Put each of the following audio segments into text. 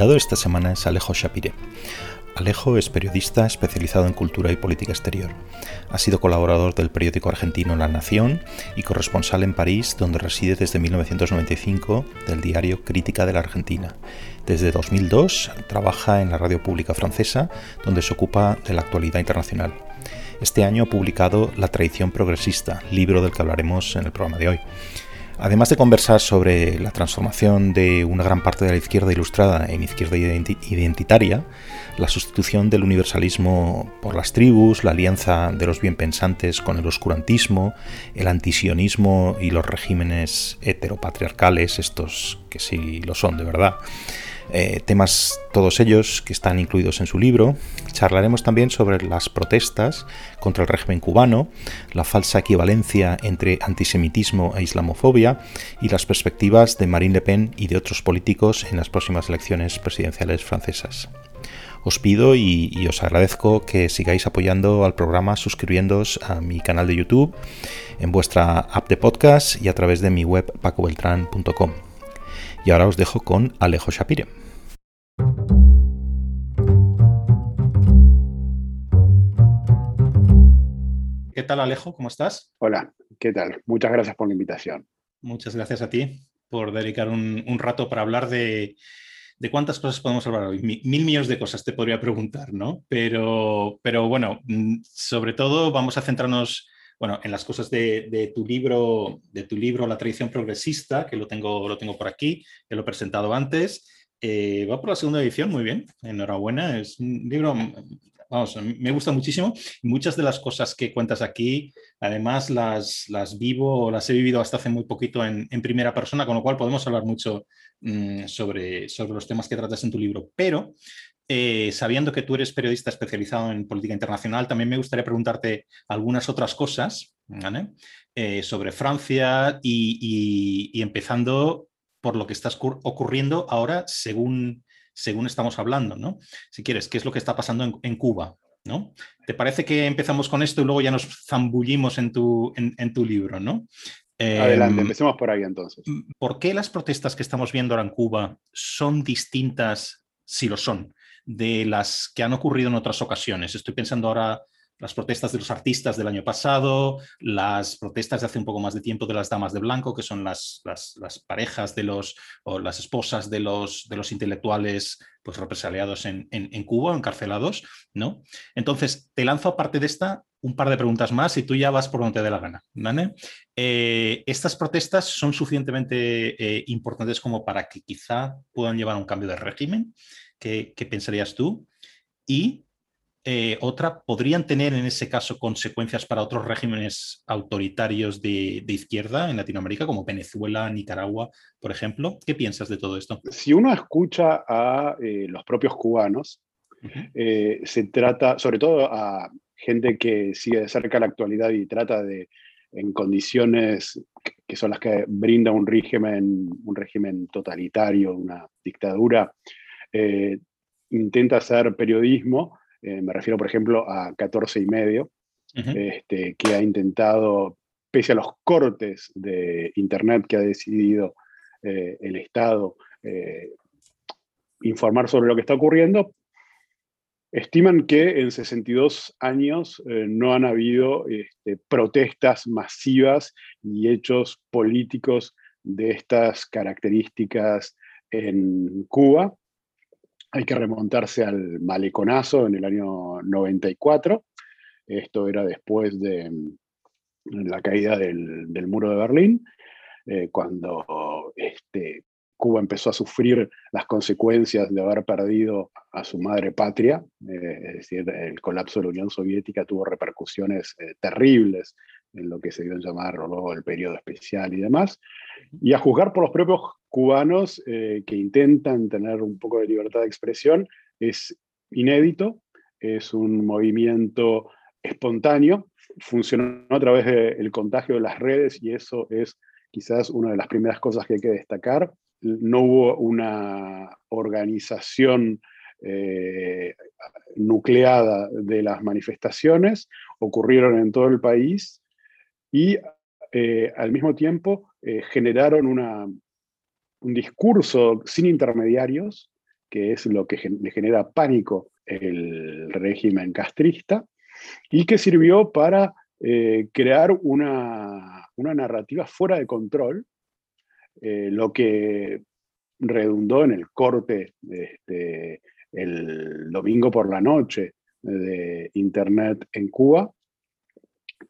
invitado esta semana es Alejo Shapire. Alejo es periodista especializado en cultura y política exterior. Ha sido colaborador del periódico argentino La Nación y corresponsal en París, donde reside desde 1995 del diario Crítica de la Argentina. Desde 2002 trabaja en la radio pública francesa, donde se ocupa de la actualidad internacional. Este año ha publicado La tradición progresista, libro del que hablaremos en el programa de hoy. Además de conversar sobre la transformación de una gran parte de la izquierda ilustrada en izquierda identitaria, la sustitución del universalismo por las tribus, la alianza de los bienpensantes con el oscurantismo, el antisionismo y los regímenes heteropatriarcales, estos que sí lo son de verdad, eh, temas todos ellos que están incluidos en su libro. Charlaremos también sobre las protestas contra el régimen cubano, la falsa equivalencia entre antisemitismo e islamofobia y las perspectivas de Marine Le Pen y de otros políticos en las próximas elecciones presidenciales francesas. Os pido y, y os agradezco que sigáis apoyando al programa suscribiéndoos a mi canal de YouTube, en vuestra app de podcast y a través de mi web pacobeltran.com. Y ahora os dejo con Alejo Shapire. ¿Qué tal Alejo? ¿Cómo estás? Hola, ¿qué tal? Muchas gracias por la invitación. Muchas gracias a ti por dedicar un, rato para hablar de, cuántas cosas podemos hablar hoy. Mil, millones de cosas te podría preguntar, ¿no? Pero, pero bueno, mm, sobre todo vamos a centrarnos bueno, en las cosas de, tu libro, de tu libro La tradición progresista, que lo tengo, lo tengo por aquí, que lo he presentado antes. Eh, va por la segunda edición, muy bien, enhorabuena. Es un libro, vamos, me gusta muchísimo. Muchas de las cosas que cuentas aquí, además las, las vivo o las he vivido hasta hace muy poquito en, primera persona, con lo cual podemos hablar mucho mm, sobre, sobre los temas que tratas en tu libro. Pero eh, sabiendo que tú eres periodista especializado en política internacional, también me gustaría preguntarte algunas otras cosas eh, sobre Francia y, empezando por lo que está ocurriendo ahora según, según estamos hablando, ¿no? Si quieres, ¿qué es lo que está pasando en, Cuba? ¿no? ¿Te parece que empezamos con esto y luego ya nos zambullimos en tu, en, tu libro, ¿no? Adelante, em, empecemos por ahí entonces. ¿Por qué las protestas que estamos viendo ahora en Cuba son distintas, si lo son, de las que han ocurrido en otras ocasiones. Estoy pensando ahora las protestas de los artistas del año pasado, las protestas de hace un poco más de tiempo de las damas de blanco, que son las, las, parejas de los, o las esposas de los, de los intelectuales pues, represaliados en, en, Cuba, encarcelados, ¿no? Entonces, te lanzo aparte de esta un par de preguntas más y tú ya vas por donde te dé la gana. Eh, ¿Estas protestas son suficientemente eh, importantes como para que quizá puedan llevar a un cambio de régimen? ¿Qué, pensarías tú? Y eh, otra, ¿podrían tener en ese caso consecuencias para otros regímenes autoritarios de, izquierda en Latinoamérica, como Venezuela, Nicaragua, por ejemplo? ¿Qué piensas de todo esto? Si uno escucha a eh, los propios cubanos, eh, se trata, sobre todo a gente que sigue de cerca la actualidad y trata de, en condiciones que son las que brinda un régimen, un régimen totalitario, una dictadura, intenta hacer periodismo, eh, me refiero por ejemplo a 14 y medio, este, que ha intentado, pese a los cortes de Internet que ha decidido eh, el Estado, informar sobre lo que está ocurriendo, estiman que en 62 años no han habido este, protestas masivas y hechos políticos de estas características en Cuba. Hay que remontarse al maleconazo en el año 94. Esto era después de mm, la caída del, muro de Berlín, eh, cuando este, Cuba empezó a sufrir las consecuencias de haber perdido a su madre patria, eh, es decir, el colapso de la Unión Soviética tuvo repercusiones eh, terribles en lo que se dio en llamar luego el periodo especial y demás, y a juzgar por los propios cubanos eh, que intentan tener un poco de libertad de expresión, es inédito, es un movimiento espontáneo, funcionó a través del contagio de las redes y eso es quizás una de las primeras cosas que hay que destacar. No hubo una organización eh, nucleada de las manifestaciones, ocurrieron en todo el país y eh, al mismo tiempo generaron una, un discurso sin intermediarios que es lo que le genera pánico el régimen castrista, y que sirvió para eh, crear una, narrativa fuera de control, eh, lo que redundó en el corte este, el domingo por la noche de Internet en Cuba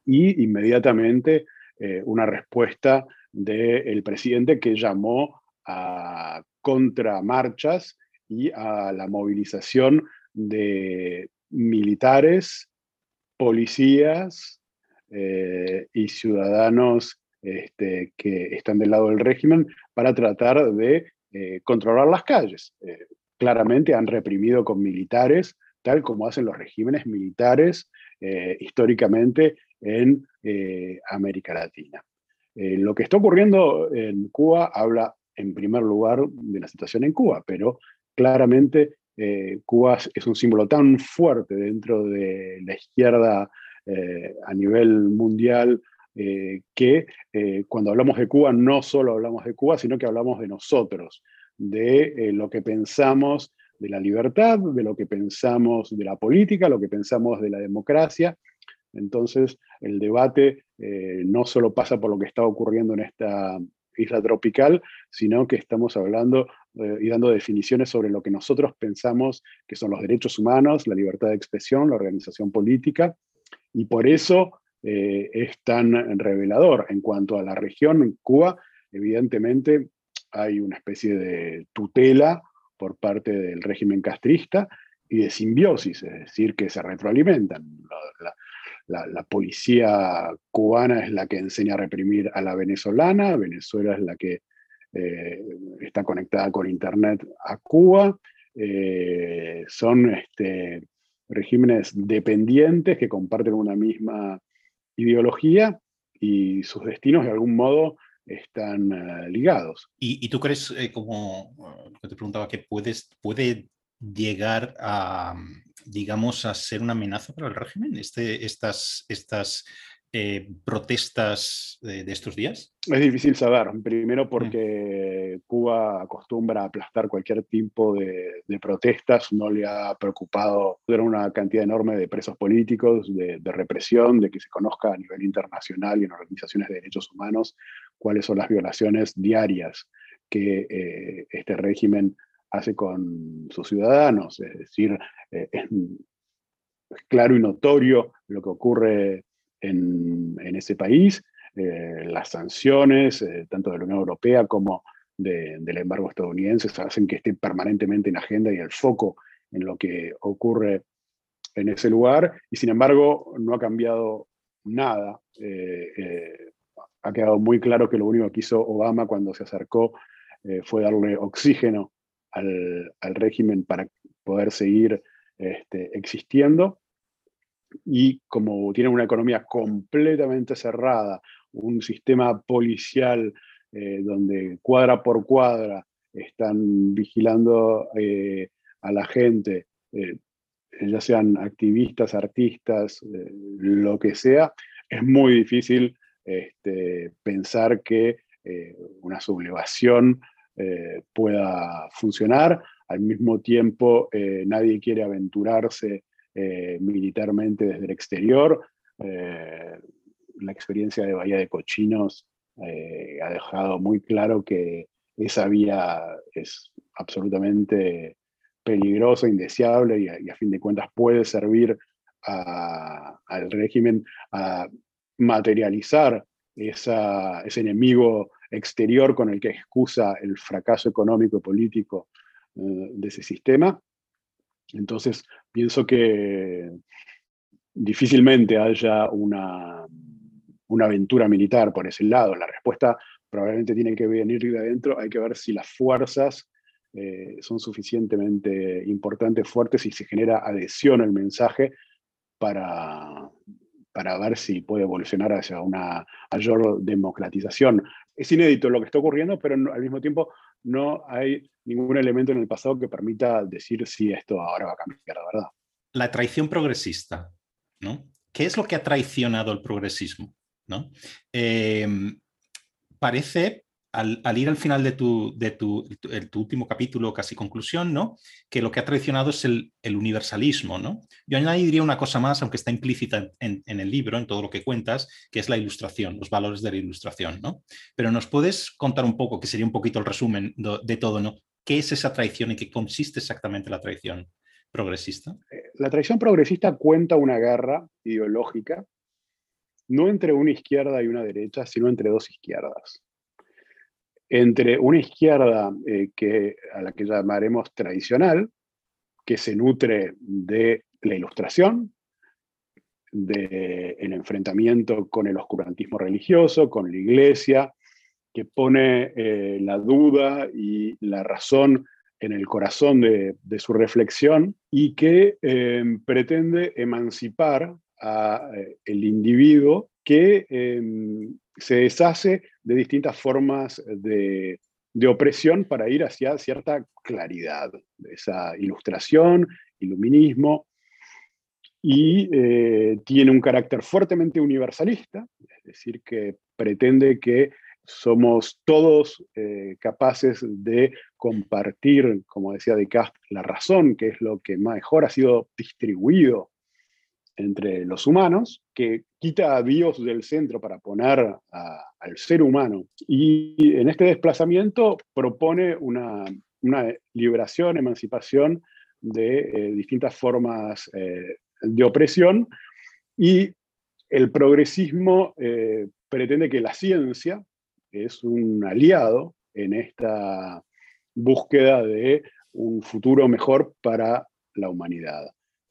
y inmediatamente eh, una respuesta del presidente que llamó a contramarchas y a la movilización de militares, policías eh, y ciudadanos este, que están del lado del régimen para tratar de eh, controlar las calles. Eh, claramente han reprimido con militares, tal como hacen los regímenes militares históricamente en América Latina. lo que está ocurriendo en Cuba habla en primer lugar de la situación en Cuba, pero claramente eh, Cuba es un símbolo tan fuerte dentro de la izquierda eh, a nivel mundial eh, que cuando hablamos de Cuba no solo hablamos de Cuba, sino que hablamos de nosotros, de lo que pensamos de la libertad, de lo que pensamos de la política, lo que pensamos de la democracia. Entonces, el debate no solo pasa por lo que está ocurriendo en esta isla tropical, sino que estamos hablando eh, y dando definiciones sobre lo que nosotros pensamos que son los derechos humanos, la libertad de expresión, la organización política, y por eso eh, es tan revelador. En cuanto a la región, Cuba, evidentemente hay una especie de tutela por parte del régimen castrista y de simbiosis, es decir, que se retroalimentan. Policía cubana es la que enseña a reprimir a la venezolana, Venezuela es la que eh, está conectada con Internet a Cuba. Eh, son este, regímenes dependientes que comparten una misma ideología y sus destinos de algún modo están eh, ligados. ¿Y, tú crees, como te preguntaba, que puedes, puede llegar a, digamos, a ser una amenaza para el régimen, este, estas, estas eh, protestas de, estos días? Es difícil saber. Primero porque Cuba acostumbra a aplastar cualquier tipo de, protestas, no le ha preocupado tener una cantidad enorme de presos políticos, de, represión, de que se conozca a nivel internacional y en organizaciones de derechos humanos cuáles son las violaciones diarias que eh, este régimen hace con sus ciudadanos, es decir, eh, es, claro y notorio lo que ocurre en, ese país, eh, las sanciones, eh, tanto de la Unión Europea como del embargo estadounidense, hacen que esté permanentemente en agenda y el foco en lo que ocurre en ese lugar, y sin embargo no ha cambiado nada. ha quedado muy claro que lo único que hizo Obama cuando se acercó fue darle oxígeno al, régimen para poder seguir este, existiendo. Y como tienen una economía completamente cerrada, un sistema policial eh, donde cuadra por cuadra están vigilando eh, a la gente, eh, ya sean activistas, artistas, lo que sea, es muy difícil este, pensar que una sublevación eh, pueda funcionar. Al mismo tiempo, eh, nadie quiere aventurarse eh, militarmente desde el exterior. la experiencia de Bahía de Cochinos ha dejado muy claro que esa vía es absolutamente peligrosa, indeseable y a, fin de cuentas puede servir al régimen a materializar ese enemigo exterior con el que excusa el fracaso económico y político eh, de ese sistema. Entonces, pienso que difícilmente haya una, una aventura militar por ese lado. La respuesta probablemente tiene que venir de adentro. Hay que ver si las fuerzas eh, son suficientemente importantes, fuertes, y se genera adhesión al mensaje para, para ver si puede evolucionar hacia una mayor democratización es inédito lo que está ocurriendo, pero al mismo tiempo no hay ningún elemento en el pasado que permita decir si esto ahora va a cambiar, la verdad. La traición progresista, ¿no? ¿Qué es lo que ha traicionado el progresismo? ¿no? Em, parece al, ir al final de, tu, de último capítulo, casi conclusión, ¿no? que lo que ha traicionado es el, universalismo. ¿no? Yo añadiría una cosa más, aunque está implícita en, el libro, en todo lo que cuentas, que es la ilustración, los valores de la ilustración. ¿no? Pero nos puedes contar un poco, que sería un poquito el resumen de, todo, ¿no? ¿Qué es esa traición y qué consiste exactamente la traición progresista? Eh, la traición progresista cuenta una guerra ideológica, no entre una izquierda y una derecha, sino entre dos izquierdas entre una izquierda eh, que, a la que llamaremos tradicional, que se nutre de la ilustración, del enfrentamiento con el oscurantismo religioso, con la iglesia, que pone eh, la duda y la razón en el corazón de, su reflexión y que eh, pretende emancipar al individuo que se deshace de distintas formas de, opresión para ir hacia cierta claridad, esa ilustración, iluminismo, y eh, tiene un carácter fuertemente universalista, es decir, que pretende que somos todos eh, capaces de compartir, como decía Descartes, la razón, que es lo que mejor ha sido distribuido entre los humanos, que quita a Dios del centro para poner al ser humano. Y en este desplazamiento propone una, liberación, emancipación de eh, distintas formas eh, de opresión y el progresismo eh, pretende que la ciencia es un aliado en esta búsqueda de un futuro mejor para la humanidad.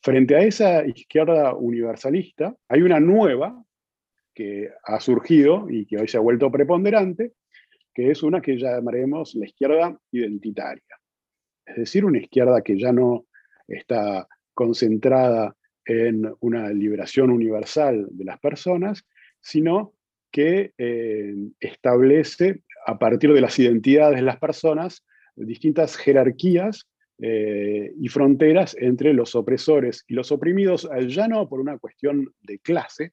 Frente a esa izquierda universalista, hay una nueva que ha surgido y que hoy se ha vuelto preponderante, que es una que llamaremos la izquierda identitaria. Es decir, una izquierda que ya no está concentrada en una liberación universal de las personas, sino que eh, establece a partir de las identidades de las personas distintas jerarquías eh, y fronteras entre los opresores y los oprimidos, ya no por una cuestión de clase,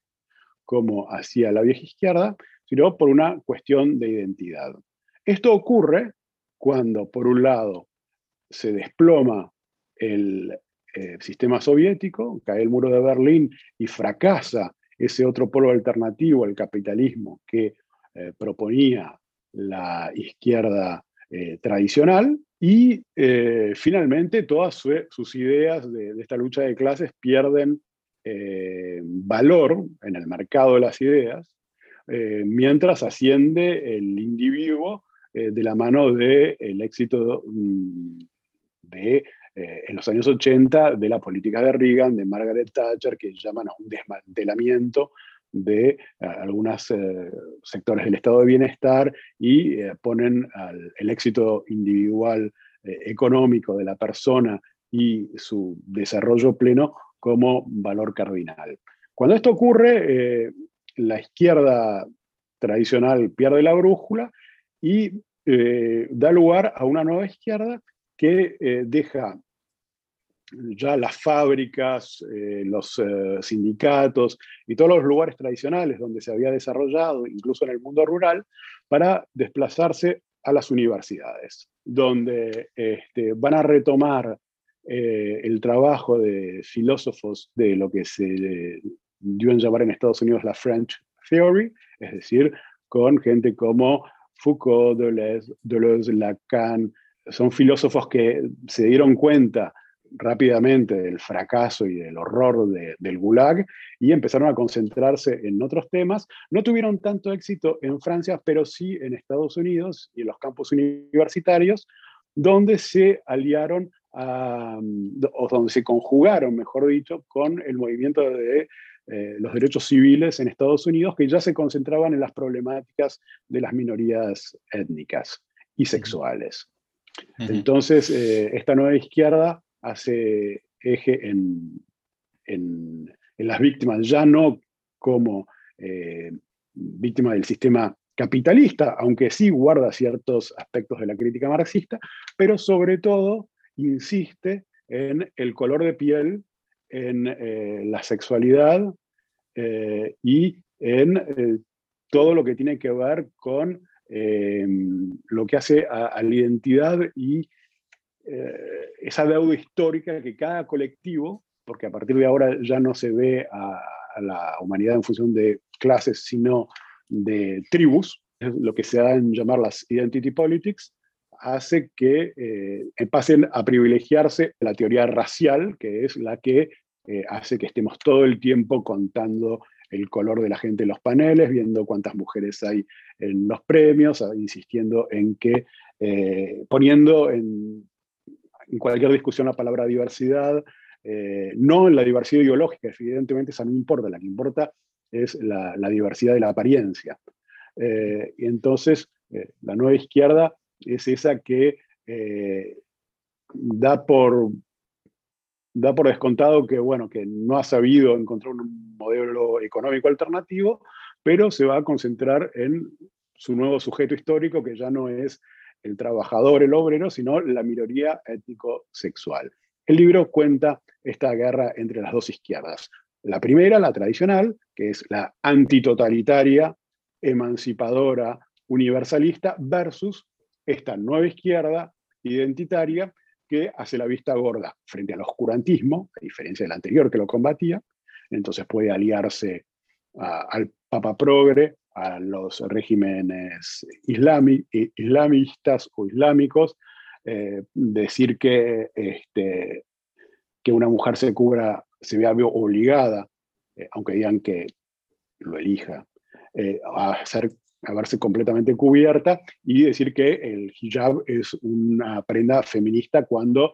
como hacía la vieja izquierda, sino por una cuestión de identidad. Esto ocurre cuando, por un lado, se desploma el eh, sistema soviético, cae el muro de Berlín y fracasa ese otro polo alternativo al capitalismo que eh, proponía la izquierda tradicional, y eh, finalmente todas sus ideas de, esta lucha de clases pierden eh, valor en el mercado de las ideas, eh, mientras asciende el individuo de la mano del éxito mm, de, en los años 80 de la política de Reagan, de Margaret Thatcher, que llaman a un desmantelamiento de algunos sectores del estado de bienestar y ponen el éxito individual eh, económico de la persona y su desarrollo pleno como valor cardinal. Cuando esto ocurre, eh, la izquierda tradicional pierde la brújula y eh, da lugar a una nueva izquierda que deja ya las fábricas, los sindicatos y todos los lugares tradicionales donde se había desarrollado, incluso en el mundo rural, para desplazarse a las universidades, donde este, van a retomar eh, el trabajo de filósofos de lo que se dio en llamar en Estados Unidos la French Theory, es decir, con gente como Foucault, Deleuze, Deleuze Lacan, son filósofos que se dieron cuenta rápidamente del fracaso y del horror del Gulag y empezaron a concentrarse en otros temas. No tuvieron tanto éxito en Francia, pero sí en Estados Unidos y en los campos universitarios, donde se aliaron o donde se conjugaron, mejor dicho, con el movimiento de eh, los derechos civiles en Estados Unidos, que ya se concentraban en las problemáticas de las minorías étnicas y sexuales. Entonces, eh, esta nueva izquierda hace eje en, las víctimas, ya no como eh, víctima del sistema capitalista, aunque sí guarda ciertos aspectos de la crítica marxista, pero sobre todo insiste en el color de piel, en eh, la sexualidad eh, y en todo lo que tiene que ver con lo que hace a, la identidad y eh, esa deuda histórica que cada colectivo, porque a partir de ahora ya no se ve a, la humanidad en función de clases, sino de tribus, lo que se da en llamar las identity politics, hace que eh, pasen a privilegiarse la teoría racial, que es la que eh, hace que estemos todo el tiempo contando el color de la gente en los paneles, viendo cuántas mujeres hay en los premios, insistiendo en que, eh, poniendo en, cualquier discusión la palabra diversidad, no en la diversidad ideológica, evidentemente esa no importa, la que importa es la, diversidad de la apariencia. y entonces, la nueva izquierda es esa que eh, da, por, da por descontado que, bueno, que no ha sabido encontrar un modelo económico alternativo, pero se va a concentrar en su nuevo sujeto histórico, que ya no es el trabajador, el obrero, sino la minoría étnico-sexual. El libro cuenta esta guerra entre las dos izquierdas. La primera, la tradicional, que es la antitotalitaria, emancipadora, universalista, versus esta nueva izquierda identitaria que hace la vista gorda frente al oscurantismo, a diferencia del anterior que lo combatía, entonces puede aliarse al Papa Progre, a los regímenes islamistas o islámicos, eh, decir que, este, que una mujer se cubra, se vea obligada, eh, aunque digan que lo elija, eh, a hacer a verse completamente cubierta y decir que el hijab es una prenda feminista cuando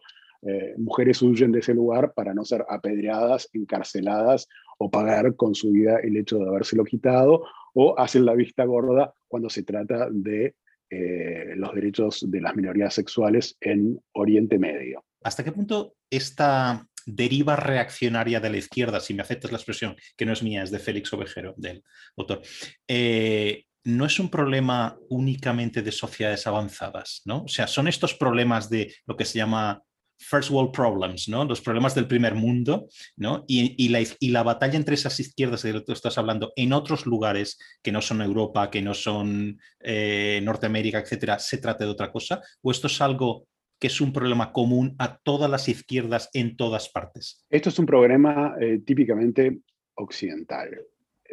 mujeres huyen de ese lugar para no ser apedreadas, encarceladas o pagar con su vida el hecho de habérselo quitado o hacen la vista gorda cuando se trata de eh, los derechos de las minorías sexuales en Oriente Medio. ¿Hasta qué punto esta deriva reaccionaria de la izquierda, si me aceptas la expresión, que no es mía, es de Félix Ovejero, del autor, eh, no es un problema únicamente de sociedades avanzadas, ¿no? O sea, son estos problemas de lo que se llama first world problems, ¿no? Los problemas del primer mundo, ¿no? Y, la, y la, batalla entre esas izquierdas de que tú estás hablando en otros lugares que no son Europa, que no son eh, Norteamérica, etcétera, ¿se trata de otra cosa? ¿O esto es algo que es un problema común a todas las izquierdas en todas partes? Esto es un problema eh, típicamente occidental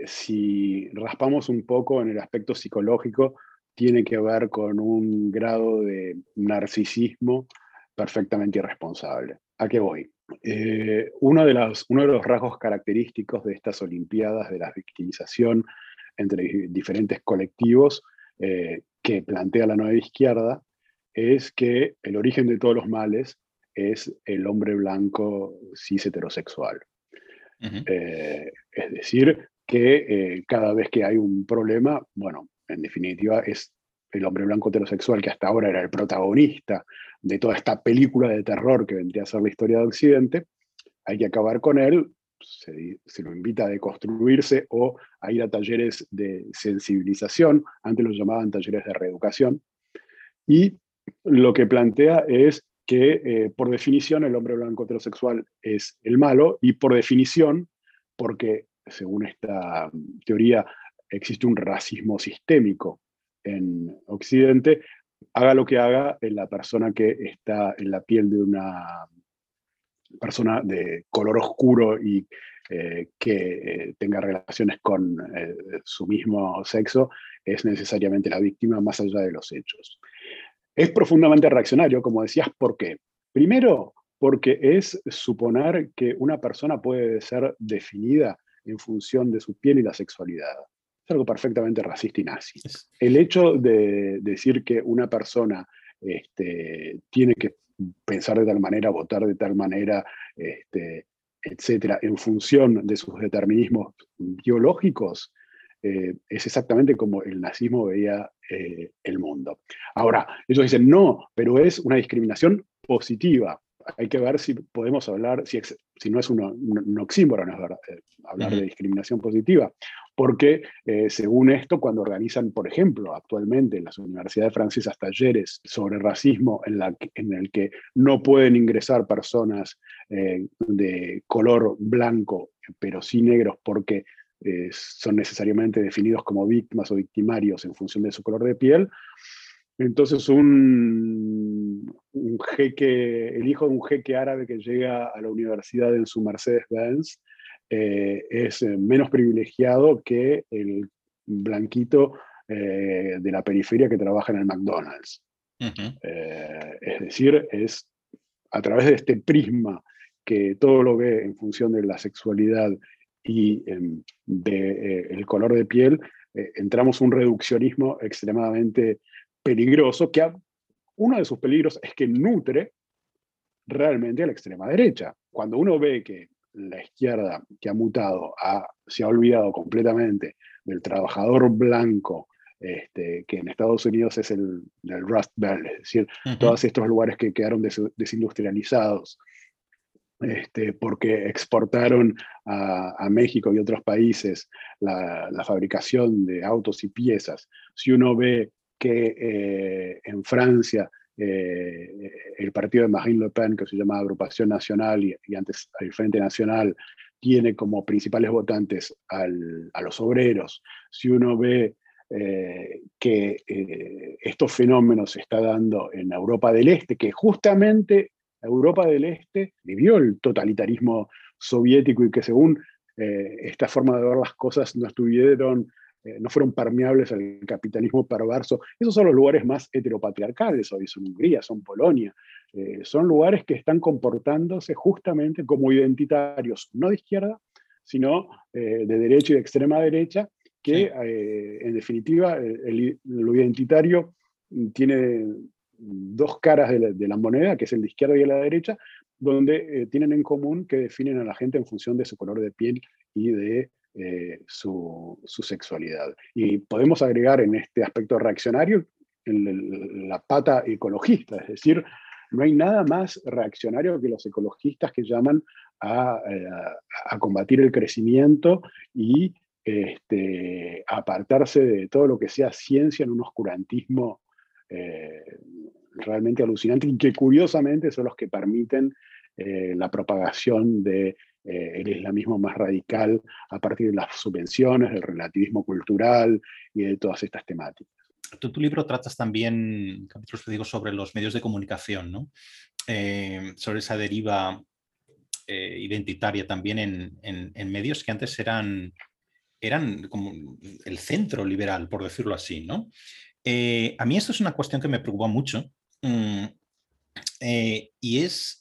si raspamos un poco en el aspecto psicológico, tiene que ver con un grado de narcisismo perfectamente irresponsable. ¿A qué voy? Eh, uno, de los, uno de los rasgos característicos de estas Olimpiadas de la victimización entre diferentes colectivos eh, que plantea la nueva izquierda es que el origen de todos los males es el hombre blanco cis heterosexual. Eh, es decir, que cada vez que hay un problema, bueno, en definitiva es el hombre blanco heterosexual que hasta ahora era el protagonista de toda esta película de terror que vendría a ser la historia de Occidente, hay que acabar con él, se, lo invita a deconstruirse o a ir a talleres de sensibilización, antes los llamaban talleres de reeducación, y lo que plantea es que eh, por definición el hombre blanco heterosexual es el malo y por definición, porque según esta teoría, existe un racismo sistémico en Occidente, haga lo que haga en la persona que está en la piel de una persona de color oscuro y eh, que eh, tenga relaciones con eh, su mismo sexo, es necesariamente la víctima más allá de los hechos. Es profundamente reaccionario, como decías, ¿por qué? Primero, porque es suponer que una persona puede ser definida en función de su piel y la sexualidad. Es algo perfectamente racista y nazi. El hecho de decir que una persona este, tiene que pensar de tal manera, votar de tal manera, este, etcétera, en función de sus determinismos biológicos, eh, es exactamente como el nazismo veía eh, el mundo. Ahora, ellos dicen, no, pero es una discriminación positiva hay que ver si podemos hablar, si, si no es un, un, oxímoron, eh, hablar de discriminación positiva, porque eh, según esto, cuando organizan, por ejemplo, actualmente en las universidades francesas talleres sobre racismo en, la, en el que no pueden ingresar personas eh, de color blanco, pero sí negros, porque son necesariamente definidos como víctimas o victimarios en función de su color de piel. Entonces un, un jeque, el hijo de un jeque árabe que llega a la universidad en su Mercedes-Benz es menos privilegiado que el blanquito de la periferia que trabaja en el McDonald's. es decir, es a través de este prisma que todo lo ve en función de la sexualidad y del de, eh, color de piel, eh, entramos un reduccionismo extremadamente peligroso, que uno de sus peligros es que nutre realmente a la extrema derecha. Cuando uno ve que la izquierda que ha mutado se ha olvidado completamente del trabajador blanco este, que en Estados Unidos es el, Rust Belt, es decir, todos estos lugares que quedaron desindustrializados, este, porque exportaron a, México y otros países la, fabricación de autos y piezas. Si uno ve que eh, en Francia eh, el partido de Marine Le Pen, que se llama Agrupación Nacional y, antes el Frente Nacional, tiene como principales votantes a los obreros. Si uno ve eh, que eh, estos fenómenos se está dando en Europa del Este, que justamente Europa del Este vivió el totalitarismo soviético y que según eh, esta forma de ver las cosas no estuvieron, no fueron permeables al capitalismo perverso. Esos son los lugares más heteropatriarcales hoy, son Hungría, son Polonia, son lugares que están comportándose justamente como identitarios, no de izquierda, sino de derecha y de extrema derecha, que eh, en definitiva lo identitario tiene dos caras de la, moneda, que es el de izquierda y el de la derecha, donde eh, tienen en común que definen a la gente en función de su color de piel y de eh, su, sexualidad. Y podemos agregar en este aspecto reaccionario la pata ecologista, es decir, no hay nada más reaccionario que los ecologistas que llaman a, a combatir el crecimiento y este, apartarse de todo lo que sea ciencia en un oscurantismo eh, realmente alucinante y que curiosamente son los que permiten eh, la propagación de, eh, islamismo más radical a partir de las subvenciones, del relativismo cultural y de todas estas temáticas. Tú, tu libro tratas también capítulos digo sobre los medios de comunicación, ¿no? sobre esa deriva identitaria también en, medios que antes eran eran como el centro liberal, por decirlo así, ¿no? Eh, a mí esto es una cuestión que me preocupa mucho mm, eh, y es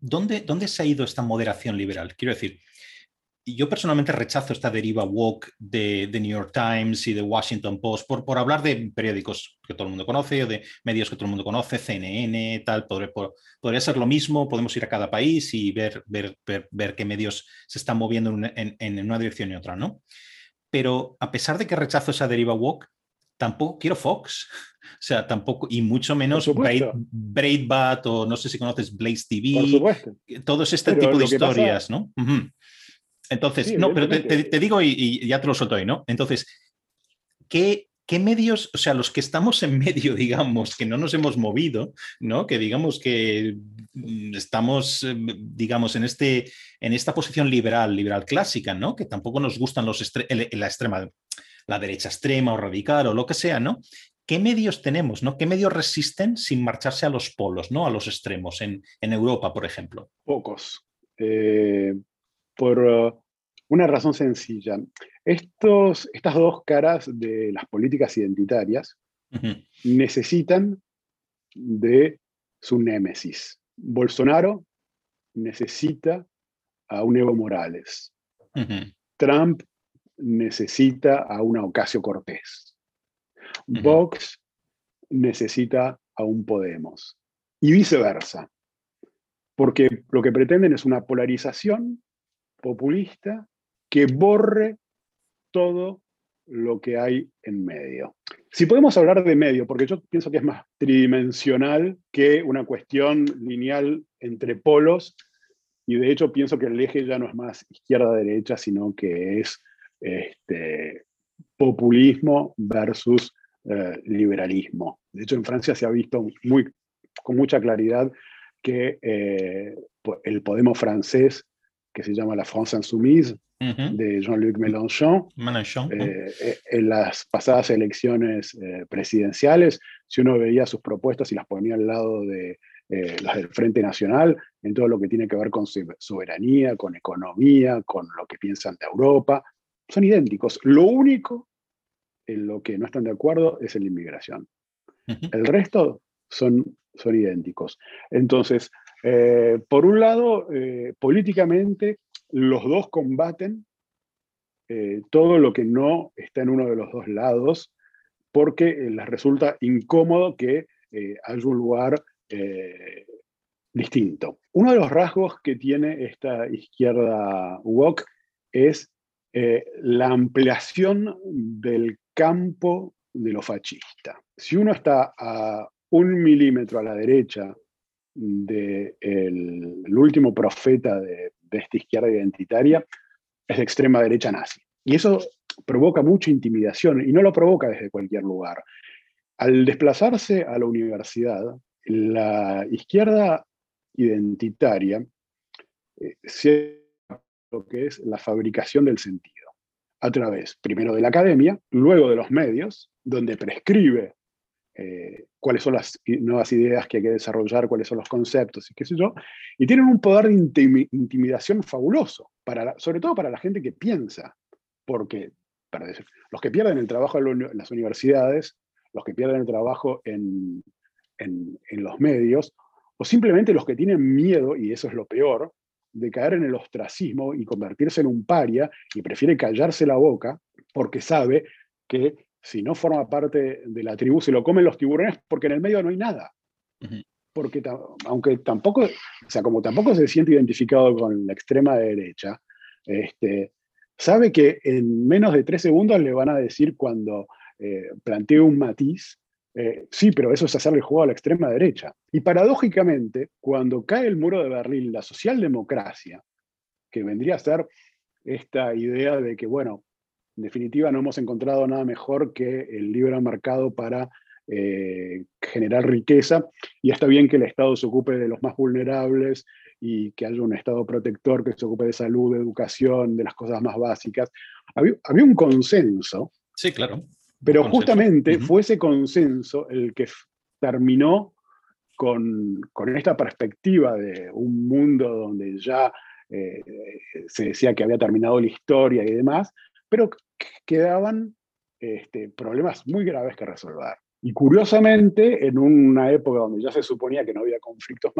¿dónde, ¿dónde se ha ido esta moderación liberal? Quiero decir, yo personalmente rechazo esta deriva woke de, de, New York Times y de Washington Post por, por hablar de periódicos que todo el mundo conoce o de medios que todo el mundo conoce, CNN, tal, podría, podría ser lo mismo, podemos ir a cada país y ver, ver, ver, qué medios se están moviendo en, en, una dirección y otra, ¿no? pero a pesar de que rechazo esa deriva woke, tampoco quiero Fox. O sea, tampoco, y mucho menos Braidbat o no sé si conoces Blaze TV. Todos este tipo de historias, ¿no? Entonces, no, pero te, digo y, ya te lo suelto ahí, ¿no? Entonces, ¿qué, ¿qué medios, o sea, los que estamos en medio, digamos, que no nos hemos movido, ¿no? Que digamos que mm, estamos, eh, digamos, en, este, en esta posición liberal, liberal clásica, ¿no? Que tampoco nos gustan los la extrema, la derecha extrema o radical o lo que sea, ¿no? ¿Qué medios tenemos, ¿no? ¿Qué medios resisten sin marcharse a los polos, ¿no? A los extremos, en, Europa, por ejemplo. Pocos. Eh, por uh, una razón sencilla. Estos, estas dos caras de las políticas identitarias necesitan de su némesis. Bolsonaro necesita a un Evo Morales. Trump necesita a una Ocasio Cortés. Vox necesita a un Podemos. Y viceversa. Porque lo que pretenden es una polarización populista que borre todo lo que hay en medio. Si podemos hablar de medio, porque yo pienso que es más tridimensional que una cuestión lineal entre polos, y de hecho pienso que el eje ya no es más izquierda-derecha, sino que es este, populismo versus eh, liberalismo. De hecho, en Francia se ha visto muy, con mucha claridad que eh, el Podemos francés que se llama La France Insoumise, de Jean-Luc Mélenchon. Eh, eh, en las pasadas elecciones presidenciales, si uno veía sus propuestas y las ponía al lado de las del Frente Nacional, en todo lo que tiene que ver con soberanía, con economía, con lo que piensan de Europa, son idénticos. Lo único en lo que no están de acuerdo es en la inmigración. El resto son, son idénticos. Entonces, por un lado, políticamente, los dos combaten eh, todo lo que no está en uno de los dos lados, porque eh, les resulta incómodo que eh, haya un lugar distinto. Uno de los rasgos que tiene esta izquierda woke es la ampliación del campo de lo fascista. Si uno está a un milímetro a la derecha del último profeta de de esta izquierda identitaria es de extrema derecha nazi. Y eso provoca mucha intimidación y no lo provoca desde cualquier lugar. Al desplazarse a la universidad, la izquierda identitaria eh, lo que es la fabricación del sentido, a través primero de la academia, luego de los medios, donde prescribe eh, cuáles son las nuevas ideas que hay que desarrollar, cuáles son los conceptos y qué sé yo, y tienen un poder de intimidación fabuloso, para sobre todo para la gente que piensa, porque para decir, los que pierden el trabajo en las universidades, los que pierden el trabajo en, en, en los medios, o simplemente los que tienen miedo, y eso es lo peor, de caer en el ostracismo y convertirse en un paria y prefiere callarse la boca porque sabe que si no forma parte de la tribu, se lo comen los tiburones porque en el medio no hay nada. Porque aunque tampoco, o sea, como tampoco se siente identificado con la extrema derecha, este, sabe que en menos de tres segundos le van a decir cuando eh, plantee un matiz, eh, sí, pero eso es hacerle juego a la extrema derecha. Y paradójicamente, cuando cae el muro de Berlín, la socialdemocracia, que vendría a ser esta idea de que, bueno, en definitiva, no hemos encontrado nada mejor que el libre mercado para eh, generar riqueza y está bien que el Estado se ocupe de los más vulnerables y que haya un Estado protector que se ocupe de salud, de educación, de las cosas más básicas. Había, un consenso. Sí, claro. Pero justamente fue ese consenso el que terminó con, esta perspectiva de un mundo donde ya eh, se decía que había terminado la historia y demás, pero quedaban este, problemas muy graves que resolver. Y curiosamente, en una época donde ya se suponía que no había conflictos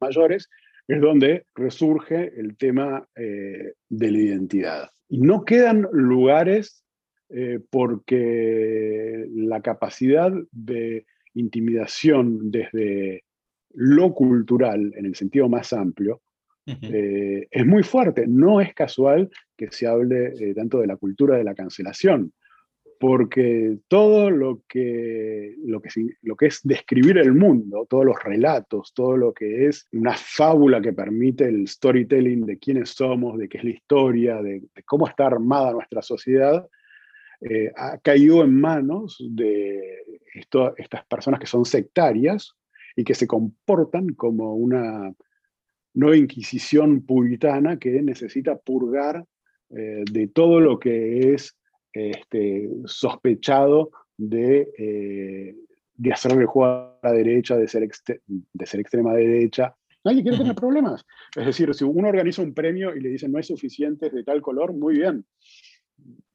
mayores, es donde resurge el tema eh, de la identidad. Y no quedan lugares eh, porque la capacidad de intimidación desde lo cultural, en el sentido más amplio, eh, es muy fuerte. No es casual que se hable eh, tanto de la cultura de la cancelación, porque todo lo que, lo, que, lo que es describir el mundo, todos los relatos, todo lo que es una fábula que permite el storytelling de quiénes somos, de qué es la historia, de, cómo está armada nuestra sociedad, eh, ha caído en manos de estas personas que son sectarias y que se comportan como una nueva inquisición puritana que necesita purgar eh, de todo lo que es este, sospechado de, eh, de hacerle el juego a la derecha, de ser, de ser extrema derecha. Nadie quiere tener problemas. Es decir, si uno organiza un premio y le dicen no es suficiente de tal color, muy bien.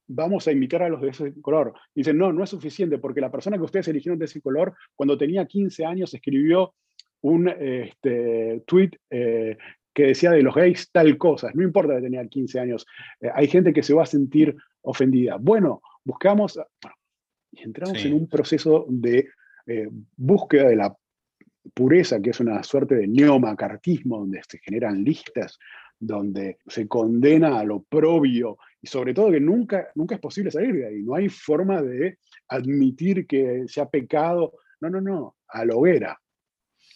Vamos a invitar a los de ese color. Dicen, no, no es suficiente porque la persona que ustedes eligieron de ese color, cuando tenía 15 años, escribió un este, tweet eh, que decía de los gays tal cosa, no importa que tenía 15 años, eh, hay gente que se va a sentir ofendida. Bueno, buscamos, y entramos en un proceso de eh, búsqueda de la pureza, que es una suerte de neomacartismo, donde se generan listas, donde se condena a lo propio, y sobre todo que nunca, nunca es posible salir de ahí, no hay forma de admitir que se ha pecado, no, no, no, a la hoguera.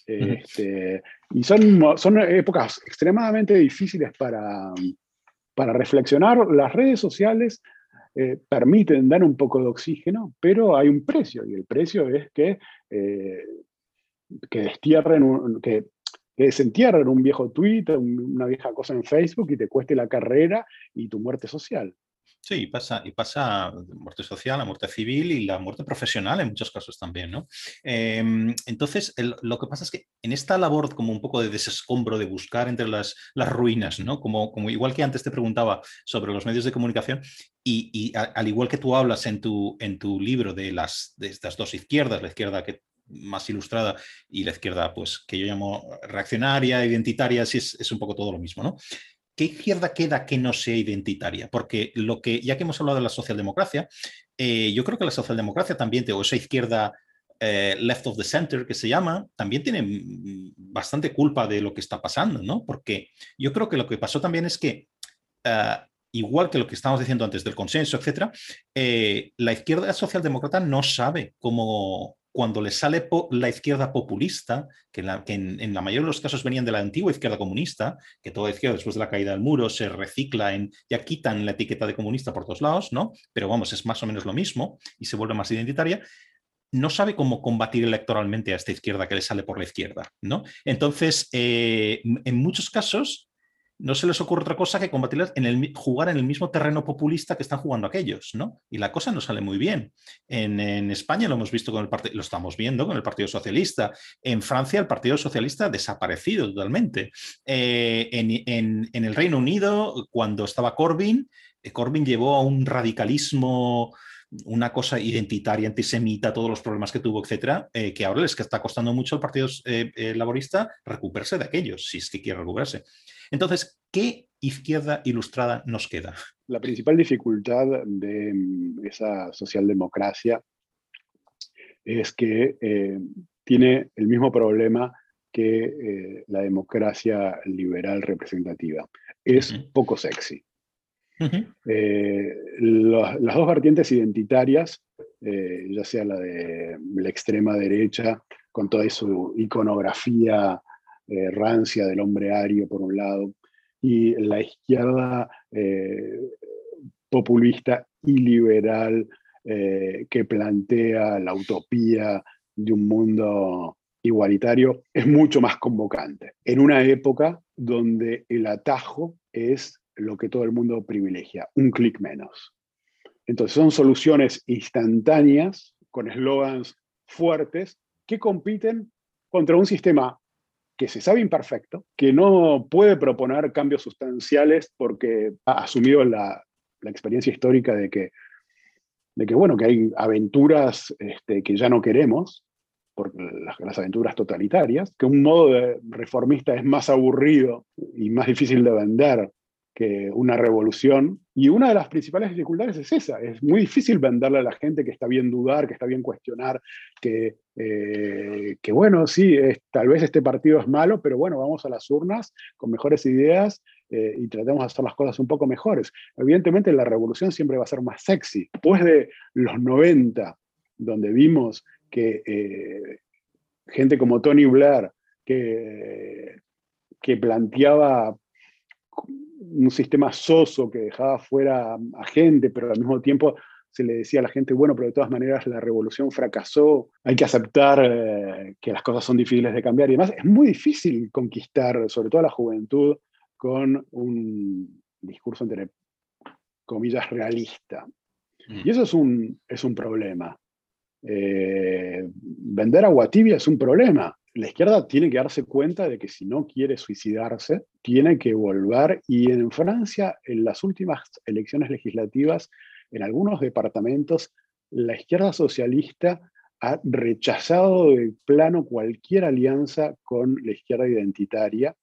Este, y son, son épocas extremadamente difíciles para, para reflexionar. Las redes sociales eh, permiten dar un poco de oxígeno, pero hay un precio, y el precio es que, eh, que destierren, que que desentierren un viejo tweet, una vieja cosa en Facebook y te cueste la carrera y tu muerte social. Sí, y pasa, y pasa muerte social, la muerte civil y la muerte profesional en muchos casos también, ¿no? Em, entonces, lo que pasa es que en esta labor como un poco de desescombro, de buscar entre las, las ruinas, ¿no? Como, como igual que antes te preguntaba sobre los medios de comunicación, y, al igual que tú hablas en tu, en tu libro de, las, de estas dos izquierdas, la izquierda que más ilustrada y la izquierda, pues que yo llamo reaccionaria, identitaria, sí es, es un poco todo lo mismo, ¿no? ¿qué izquierda queda que no sea identitaria? Porque lo que, ya que hemos hablado de la socialdemocracia, eh, yo creo que la socialdemocracia también, o esa izquierda eh, left of the center que se llama, también tiene bastante culpa de lo que está pasando, ¿no? Porque yo creo que lo que pasó también es que, eh, igual que lo que estábamos diciendo antes del consenso, etcétera, la izquierda socialdemócrata no sabe cómo, cuando le sale la izquierda populista, que, en, la mayoría de los casos venían de la antigua izquierda comunista, que toda izquierda después de la caída del muro se recicla en, ya quitan la etiqueta de comunista por todos lados, ¿no? Pero vamos, es más o menos lo mismo y se vuelve más identitaria no sabe cómo combatir electoralmente a esta izquierda que le sale por la izquierda, ¿no? Entonces, eh, en muchos casos, no se les ocurre otra cosa que combatirlas en el, jugar en el mismo terreno populista que están jugando aquellos, ¿no? Y la cosa no sale muy bien. En, España lo hemos visto con el partido, lo estamos viendo con el Partido Socialista. En Francia el Partido Socialista ha desaparecido totalmente. Eh, en, el Reino Unido, cuando estaba Corbyn, eh, Corbyn llevó a un radicalismo una cosa identitaria, antisemita, todos los problemas que tuvo, etcétera, eh, que ahora les está costando mucho al Partido Laborista recuperarse de aquellos, si es que quiere recuperarse. Entonces, ¿qué izquierda ilustrada nos queda? La principal dificultad de mm, esa socialdemocracia es que eh, tiene el mismo problema que eh, la democracia liberal representativa. Es poco sexy. Eh, las dos vertientes identitarias, ya sea la de la extrema derecha, con toda su iconografía eh, rancia del hombre ario por un lado, y la izquierda eh, populista y liberal eh, que plantea la utopía de un mundo igualitario es mucho más convocante. En una época donde el atajo es lo que todo el mundo privilegia, un clic menos. Entonces son soluciones instantáneas con eslogans fuertes que compiten contra un sistema que se sabe imperfecto, que no puede proponer cambios sustanciales porque ha asumido la, experiencia histórica de que, de que, bueno, que hay aventuras este, que ya no queremos, por las, aventuras totalitarias, que un modo reformista es más aburrido y más difícil de vender que una revolución. Y una de las principales dificultades es esa. Es muy difícil venderle a la gente que está bien dudar, que está bien cuestionar, que, eh, que bueno, sí, tal vez este partido es malo, pero bueno, vamos a las urnas con mejores ideas eh, y tratemos de hacer las cosas un poco mejores. Evidentemente la revolución siempre va a ser más sexy. Después de los 90, donde vimos que eh, gente como Tony Blair, que, que planteaba un sistema soso que dejaba fuera a gente, pero al mismo tiempo se le decía a la gente, bueno, pero de todas maneras la revolución fracasó, hay que aceptar eh, que las cosas son difíciles de cambiar y demás. Es muy difícil conquistar, sobre todo a la juventud, con un discurso entre comillas realista. Mm. Y eso es un, es un problema. Eh, vender agua tibia es un problema la izquierda tiene que darse cuenta de que si no quiere suicidarse, tiene que volver. Y en Francia, en las últimas elecciones legislativas, en algunos departamentos, la izquierda socialista ha rechazado de plano cualquier alianza con la izquierda identitaria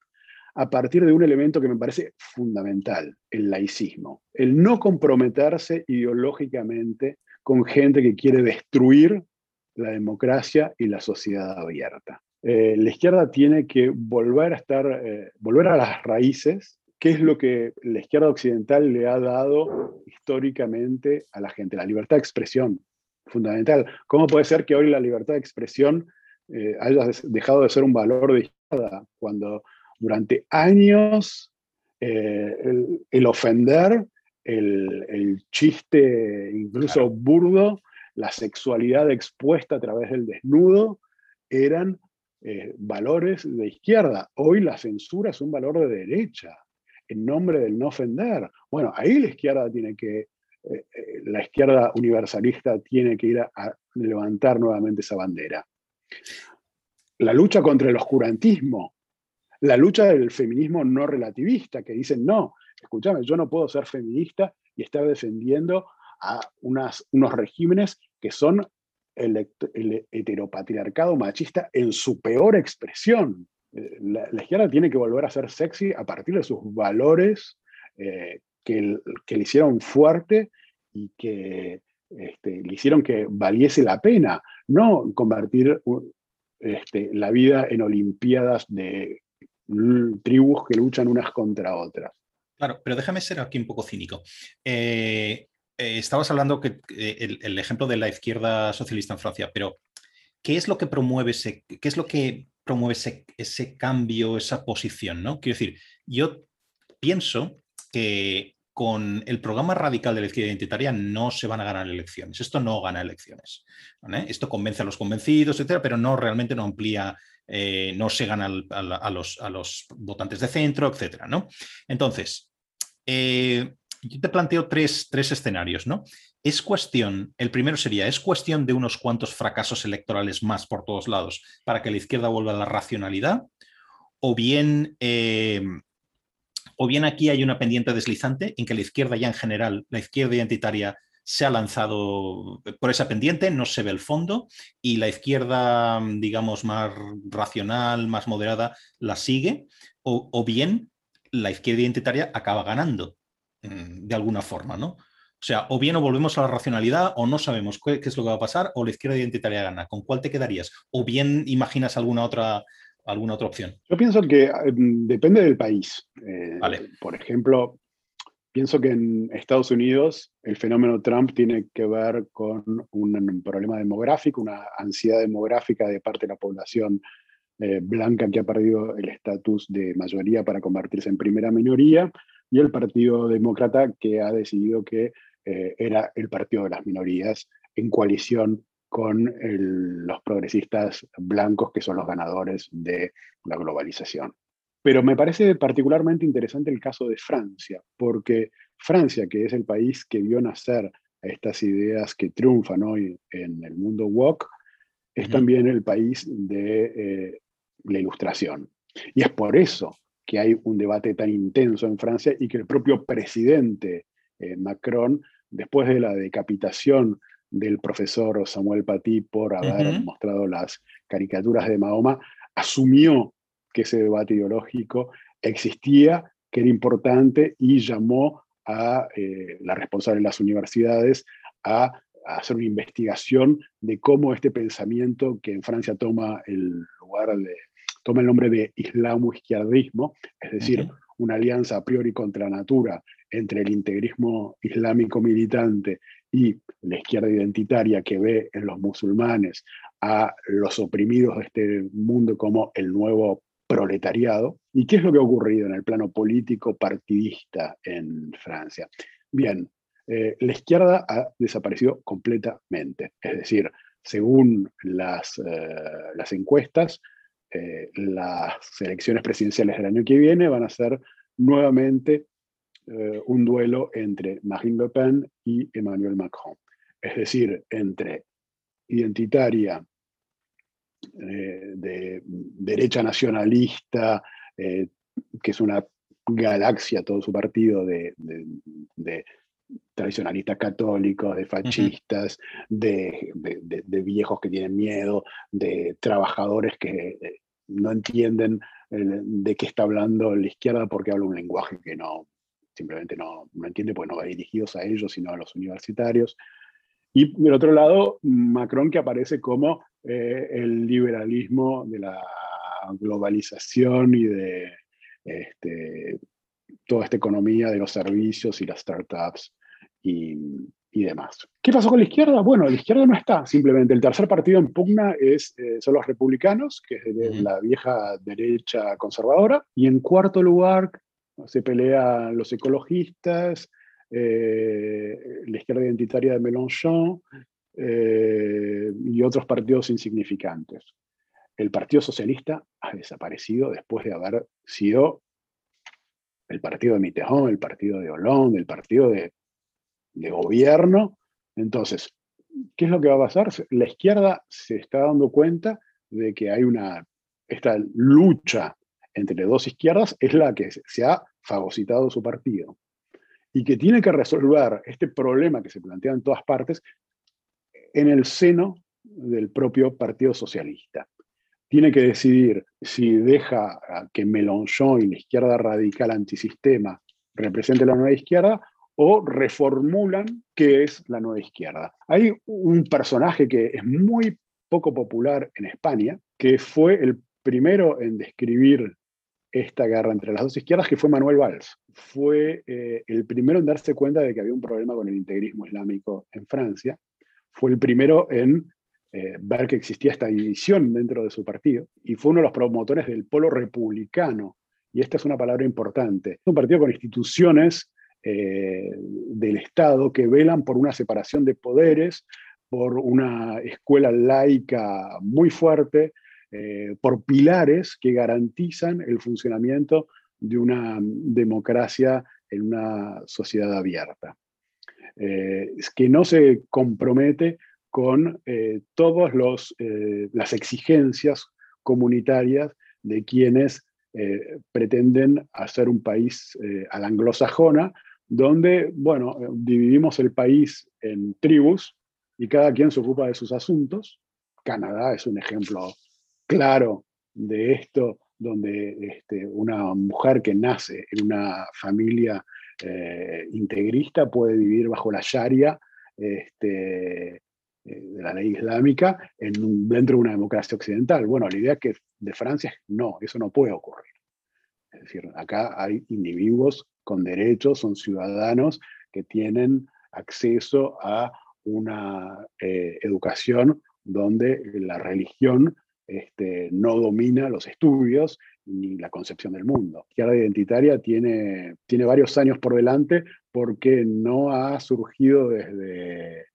a partir de un elemento que me parece fundamental, el laicismo, el no comprometerse ideológicamente con gente que quiere destruir la democracia y la sociedad abierta. Eh, la izquierda tiene que volver a estar, eh, volver a las raíces, que es lo que la izquierda occidental le ha dado históricamente a la gente, la libertad de expresión, fundamental. ¿Cómo puede ser que hoy la libertad de expresión eh, haya dejado de ser un valor de izquierda cuando durante años el, ofender, el, chiste incluso burdo, la sexualidad expuesta a través del desnudo, eran eh, valores de izquierda. Hoy la censura es un valor de derecha, en nombre del no ofender. Bueno, ahí la izquierda tiene que, eh, eh, la izquierda universalista tiene que ir a, levantar nuevamente esa bandera. La lucha contra el oscurantismo, la lucha del feminismo no relativista, que dicen, no, escúchame, yo no puedo ser feminista y estar defendiendo a unas, unos regímenes que son el, heteropatriarcado machista en su peor expresión. La, izquierda tiene que volver a ser sexy a partir de sus valores eh, que, le hicieron fuerte y que este, le hicieron que valiese la pena, no convertir este, la vida en olimpiadas de tribus que luchan unas contra otras. Claro, pero déjame ser aquí un poco cínico. Eh, eh, estabas hablando que el, ejemplo de la izquierda socialista en Francia, pero ¿qué es lo que promueve ese, qué es lo que promueve ese, cambio, esa posición? ¿no? Quiero decir, yo pienso que con el programa radical de la izquierda identitaria no se van a ganar elecciones. Esto no gana elecciones. Esto convence a los convencidos, etcétera, pero no realmente no amplía, eh, no se gana a, los, a, los, votantes de centro, etcétera. ¿no? Entonces, eh, yo te planteo tres, escenarios, ¿no? Es cuestión, el primero sería, es cuestión de unos cuantos fracasos electorales más por todos lados para que la izquierda vuelva a la racionalidad, o bien, eh, o bien aquí hay una pendiente deslizante en que la izquierda ya en general, la izquierda identitaria se ha lanzado por esa pendiente, no se ve el fondo y la izquierda, digamos, más racional, más moderada, la sigue, o, o bien la izquierda identitaria acaba ganando Mm, de alguna forma, ¿no? O sea, o bien o volvemos a la racionalidad o no sabemos qué, es lo que va a pasar o la izquierda identitaria gana. ¿Con cuál te quedarías? ¿O bien imaginas alguna otra, alguna otra opción? Yo pienso que em, depende del país. Eh, vale. Por ejemplo, pienso que en Estados Unidos el fenómeno Trump tiene que ver con un problema demográfico, una ansiedad demográfica de parte de la población eh, blanca que ha perdido el estatus de mayoría para convertirse en primera minoría y el Partido Demócrata que ha decidido que eh, era el partido de las minorías en coalición con los progresistas blancos que son los ganadores de la globalización. Pero me parece particularmente interesante el caso de Francia, porque Francia, que es el país que vio nacer estas ideas que triunfan hoy en el mundo woke, es también el país de eh, la ilustración. Y es por eso que hay un debate tan intenso en Francia y que el propio presidente eh, Macron, después de la decapitación del profesor Samuel Paty por haber mostrado las caricaturas de Mahoma, asumió que ese debate ideológico existía, que era importante y llamó a eh, la responsable de las universidades a, a, hacer una investigación de cómo este pensamiento que en Francia toma el lugar de, toma el nombre de islamo-izquierdismo, es decir, una alianza a priori contra natura entre el integrismo islámico militante y la izquierda identitaria que ve en los musulmanes a los oprimidos de este mundo como el nuevo proletariado. ¿Y qué es lo que ha ocurrido en el plano político partidista en Francia? Bien, eh, la izquierda ha desaparecido completamente. Es decir, según las, eh, encuestas, eh, las elecciones presidenciales del año que viene van a ser nuevamente eh, un duelo entre Marine Le Pen y Emmanuel Macron. Es decir, entre identitaria, eh, de derecha nacionalista, que es una galaxia todo su partido de, tradicionalistas católicos, de fascistas, de, viejos que tienen miedo, de trabajadores que eh, no entienden eh, de qué está hablando la izquierda porque habla un lenguaje que no simplemente no, no entiende, pues no va dirigidos a ellos, sino a los universitarios. Y del otro lado, Macron que aparece como eh, el liberalismo de la globalización y de este, toda esta economía de los servicios y las startups y, demás. ¿Qué pasó con la izquierda? Bueno, la izquierda no está, simplemente el tercer partido en pugna es, eh, son los republicanos, que es la vieja derecha conservadora, y en cuarto lugar se pelean los ecologistas, eh, la izquierda identitaria de Mélenchon eh, y otros partidos insignificantes. el Partido Socialista ha desaparecido después de haber sido el partido de Mitterrand, el partido de Hollande, el partido de, de gobierno. Entonces, ¿qué es lo que va a pasar? La izquierda se está dando cuenta de que hay una, esta lucha entre dos izquierdas es la que se ha fagocitado su partido y que tiene que resolver este problema que se plantea en todas partes en el seno del propio Partido Socialista. Tiene que decidir si deja que Mélenchon y la izquierda radical antisistema represente la nueva izquierda o reformulan qué es la nueva izquierda. Hay un personaje que es muy poco popular en España, que fue el primero en describir esta guerra entre las dos izquierdas, que fue Manuel Valls. Fue eh, el primero en darse cuenta de que había un problema con el integrismo islámico en Francia. Fue el primero en eh, ver que existía esta división dentro de su partido y fue uno de los promotores del polo republicano. Y esta es una palabra importante. Un partido con instituciones eh, del Estado que velan por una separación de poderes, por una escuela laica muy fuerte, eh, por pilares que garantizan el funcionamiento de una democracia en una sociedad abierta. Eh, que no se compromete con eh, todas las exigencias comunitarias de quienes pretenden hacer un país a la anglosajona, donde, bueno, dividimos el país en tribus y cada quien se ocupa de sus asuntos. Canadá es un ejemplo claro de esto, donde este, una mujer que nace en una familia eh, integrista puede vivir bajo la sharia este, eh, de la ley islámica en dentro de una democracia occidental. Bueno, la idea que de Francia es no, eso no puede ocurrir. Es decir, acá hay individuos con derechos, son ciudadanos que tienen acceso a una eh, educación donde la religión este, no domina los estudios ni la concepción del mundo. La izquierda identitaria tiene, tiene varios años por delante porque no ha surgido desde,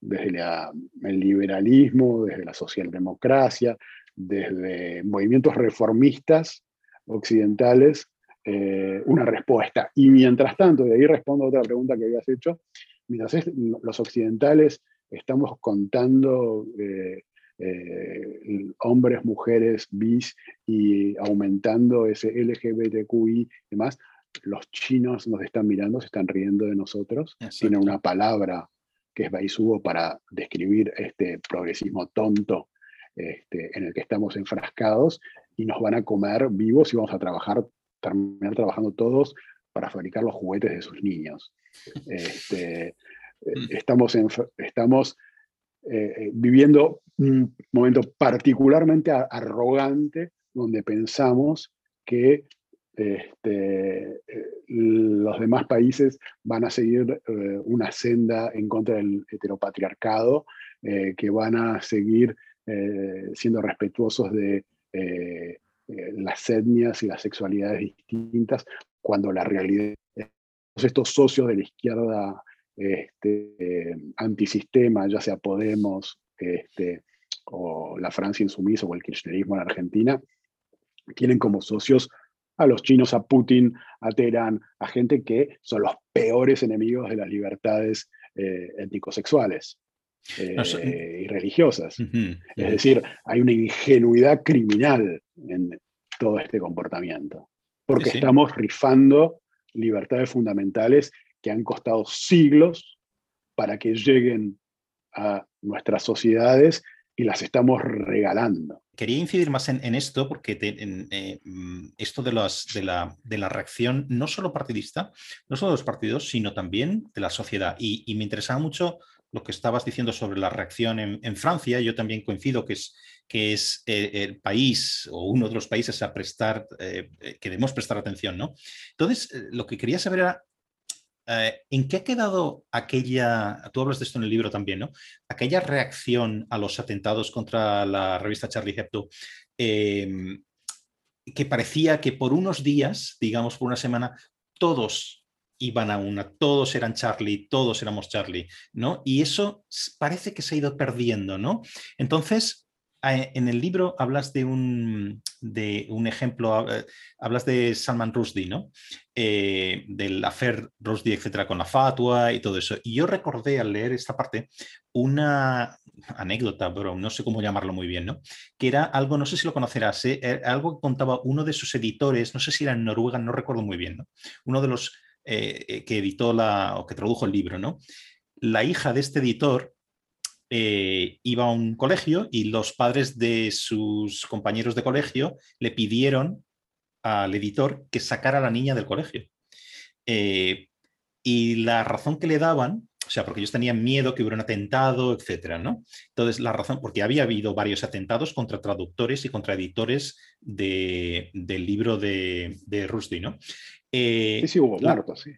desde el liberalismo, desde la socialdemocracia, desde movimientos reformistas occidentales, eh, una respuesta. Y mientras tanto, de ahí respondo a otra pregunta que habías hecho, mientras los occidentales estamos contando eh, eh, hombres, mujeres, bis y aumentando ese LGBTQI y demás, los chinos nos están mirando, se están riendo de nosotros, tienen una palabra que es Baisubo para describir este progresismo tonto este, en el que estamos enfrascados y nos van a comer vivos y vamos a trabajar, terminar trabajando todos para fabricar los juguetes de sus niños. Este, mm. estamos, estamos eh, eh, viviendo un momento particularmente arrogante donde pensamos que este, eh, los demás países van a seguir una senda en contra del heteropatriarcado, que van a seguir siendo respetuosos de las etnias y las sexualidades distintas, cuando la realidad, estos socios de la izquierda este, antisistema, ya sea Podemos este, o la Francia insumisa o el kirchnerismo en Argentina, tienen como socios a los chinos, a Putin, a Teherán, a gente que son los peores enemigos de las libertades eh, étnico-sexuales eh, y religiosas. Es decir, hay una ingenuidad criminal en todo este comportamiento, porque estamos rifando libertades fundamentales que han costado siglos para que lleguen a nuestras sociedades y las estamos regalando. Quería incidir más en, esto porque eh, mm, esto de, de, la, de, la, reacción no solo partidista, no solo de los partidos, sino también de la sociedad. Y, me interesaba mucho lo que estabas diciendo sobre la reacción en, Francia. Yo también coincido que es, que es eh, el país o uno de los países a prestar, eh, que debemos prestar atención. ¿no? Entonces, lo que quería saber era eh, ¿En qué ha quedado aquella, tú hablas de esto en el libro también, ¿no? Aquella reacción a los atentados contra la revista Charlie Hebdo, em, que parecía que por unos días, digamos por una semana, todos iban a una, todos eran Charlie, todos éramos Charlie, ¿no? Y eso parece que se ha ido perdiendo, ¿no? Entonces, en el libro hablas de un, de un ejemplo, eh, hablas de Salman Rushdie, ¿no? Eh, del afer Rushdie, etcétera, con la fatua y todo eso. Y yo recordé al leer esta parte una anécdota, pero no sé cómo llamarlo muy bien, ¿no? Que era algo, no sé si lo conocerás, ¿eh? algo que contaba uno de sus editores, no sé si era en Noruega, no recuerdo muy bien, ¿no? Uno de los que editó la, o que tradujo el libro, ¿no? La hija de este editor eh, iba a un colegio y los padres de sus compañeros de colegio le pidieron al editor que sacara a la niña del colegio. Eh, y la razón que le daban, o sea, porque ellos tenían miedo que hubiera un atentado, etcétera, ¿no? Entonces, la razón, porque había habido varios atentados contra traductores y contra editores del libro de, de Rushdie, ¿no? Eh, sí, sí, hubo muertos, sí.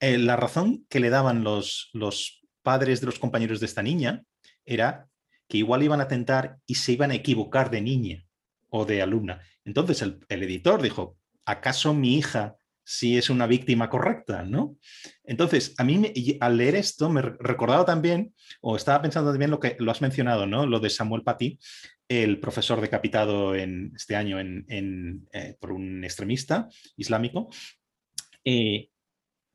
la razón que le daban los, los padres de los compañeros de esta niña era que igual iban a tentar y se iban a equivocar de niña o de alumna. Entonces el, editor dijo, ¿acaso mi hija sí es una víctima correcta? ¿no? Entonces, a mí al leer esto me recordaba también, o estaba pensando también lo que lo has mencionado, ¿no? lo de Samuel Paty, el profesor decapitado en, este año en, eh, por un extremista islámico. Eh,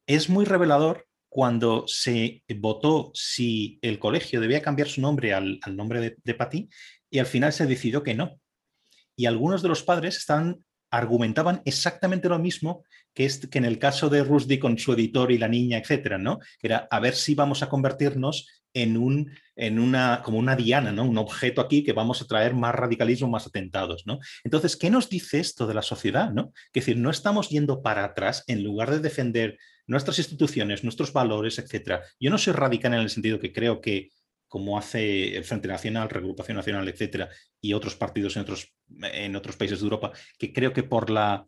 es muy revelador cuando se votó si el colegio debía cambiar su nombre al, nombre de, de y al final se decidió que no. Y algunos de los padres argumentaban exactamente lo mismo que, es, que en el caso de Rushdie con su editor y la niña, etcétera, ¿no? Que era a ver si vamos a convertirnos en, un, en una, como una diana, ¿no? Un objeto aquí que vamos a traer más radicalismo, más atentados, ¿no? Entonces, ¿qué nos dice esto de la sociedad, ¿no? Es decir, no estamos yendo para atrás en lugar de defender nuestras instituciones, nuestros valores, etcétera. Yo no soy radical en el sentido que creo que como hace el Frente Nacional, Regrupación Nacional, etcétera, y otros partidos en otros, en otros países de Europa, que creo que por la,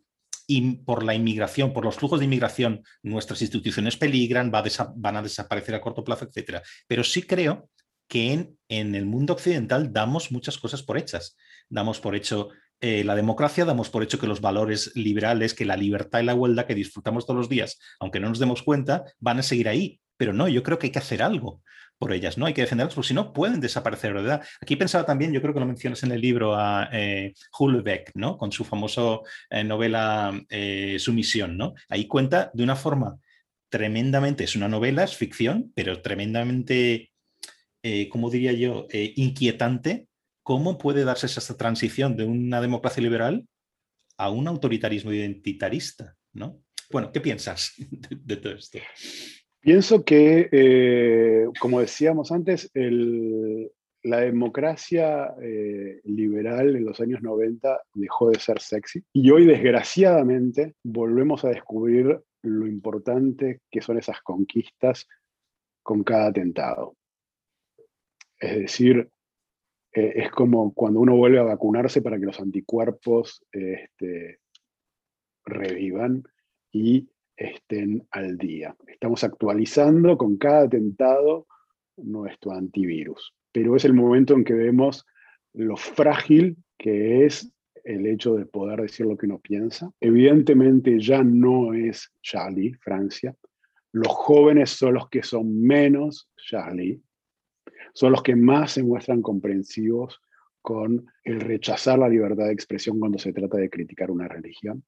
por la inmigración, por los flujos de inmigración, nuestras instituciones peligran, van a desaparecer a corto plazo, etcétera. Pero sí creo que en, en el mundo occidental damos muchas cosas por hechas. Damos por hecho eh, la democracia damos por hecho que los valores liberales, que la libertad y la igualdad que disfrutamos todos los días, aunque no nos demos cuenta, van a seguir ahí. Pero no, yo creo que hay que hacer algo por ellas, ¿no? Hay que defenderlas porque si no pueden desaparecer, ¿verdad? Aquí pensaba también, yo creo que lo mencionas en el libro a eh, Hulbeck, ¿no? Con su famoso eh, novela eh, Sumisión, ¿no? Ahí cuenta de una forma tremendamente, es una novela, es ficción, pero tremendamente, ¿cómo diría yo?, inquietante ¿Cómo puede darse esa transición de una democracia liberal a un autoritarismo identitarista? ¿no? Bueno, ¿qué piensas de, todo esto? Pienso que, eh, como decíamos antes, la democracia eh, liberal en los años 90 dejó de ser sexy y hoy desgraciadamente volvemos a descubrir lo importante que son esas conquistas con cada atentado. Es decir, eh, es como cuando uno vuelve a vacunarse para que los anticuerpos este, revivan y estén al día. Estamos actualizando con cada atentado nuestro antivirus, pero es el momento en que vemos lo frágil que es el hecho de poder decir lo que uno piensa. Evidentemente ya no es Charlie, Francia. Los jóvenes son los que son menos Charlie, son los que más se muestran comprensivos con el rechazar la libertad de expresión cuando se trata de criticar una religión.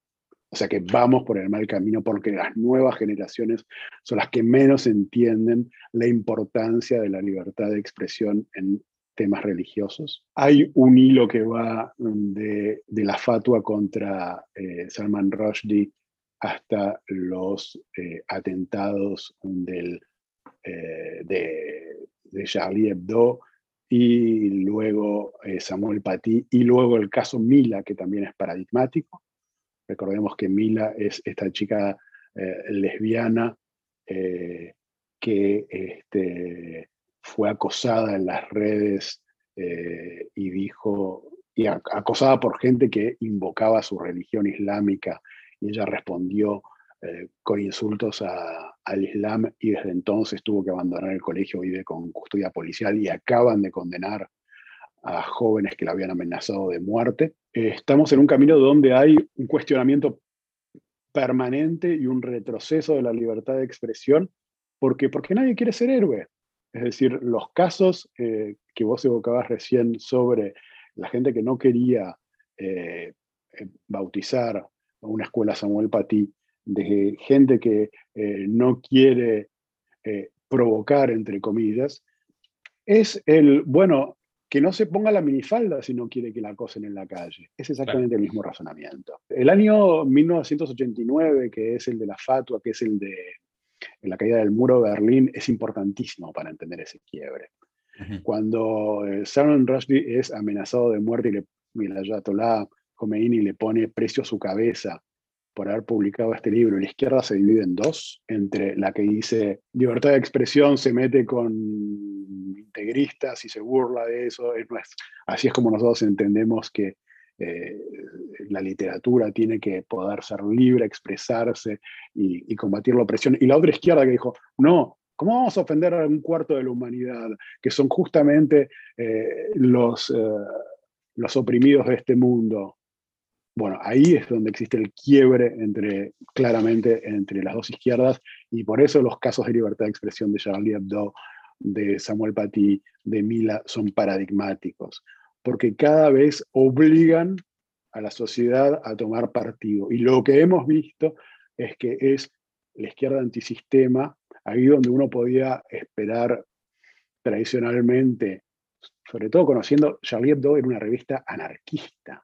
O sea que vamos por el mal camino porque las nuevas generaciones son las que menos entienden la importancia de la libertad de expresión en temas religiosos. Hay un hilo que va de, la fatua contra eh, Salman Rushdie hasta los eh, atentados del, eh, de de Charlie Hebdo y luego eh, Samuel Paty y luego el caso Mila, que también es paradigmático. Recordemos que Mila es esta chica eh, lesbiana eh, que este, fue acosada en las redes y dijo, y acosada por gente que invocaba su religión islámica, y ella respondió eh, con insultos al Islam y desde entonces tuvo que abandonar el colegio, vive con custodia policial y acaban de condenar a jóvenes que la habían amenazado de muerte. Eh, estamos en un camino donde hay un cuestionamiento permanente y un retroceso de la libertad de expresión, porque, porque nadie quiere ser héroe. Es decir, los casos eh, que vos evocabas recién sobre la gente que no quería bautizar una escuela Samuel Paty, de gente que no quiere provocar, entre comillas, es el, bueno, que no se ponga la minifalda si no quiere que la acosen en la calle. Es exactamente el mismo razonamiento. El año 1989, que es el de la fatua, que es el de la caída del muro de Berlín, es importantísimo para entender ese quiebre. Cuando eh, Salman Rushdie es amenazado de muerte y, le, y la Ayatollah Khomeini le pone precio a su cabeza por haber publicado este libro, la izquierda se divide en dos, entre la que dice libertad de expresión se mete con integristas y se burla de eso. así es como nosotros entendemos que eh, la literatura tiene que poder ser libre, expresarse y, combatir la opresión. Y la otra izquierda que dijo, no, ¿cómo vamos a ofender a un cuarto de la humanidad? Que son justamente eh, los, eh, los oprimidos de este mundo. Bueno, ahí es donde existe el quiebre entre, claramente entre las dos izquierdas y por eso los casos de libertad de expresión de Charlie Hebdo, de Samuel Paty, de Mila son paradigmáticos, porque cada vez obligan a la sociedad a tomar partido. Y lo que hemos visto es que es la izquierda antisistema, ahí donde uno podía esperar tradicionalmente, sobre todo conociendo, Charlie Hebdo era una revista anarquista,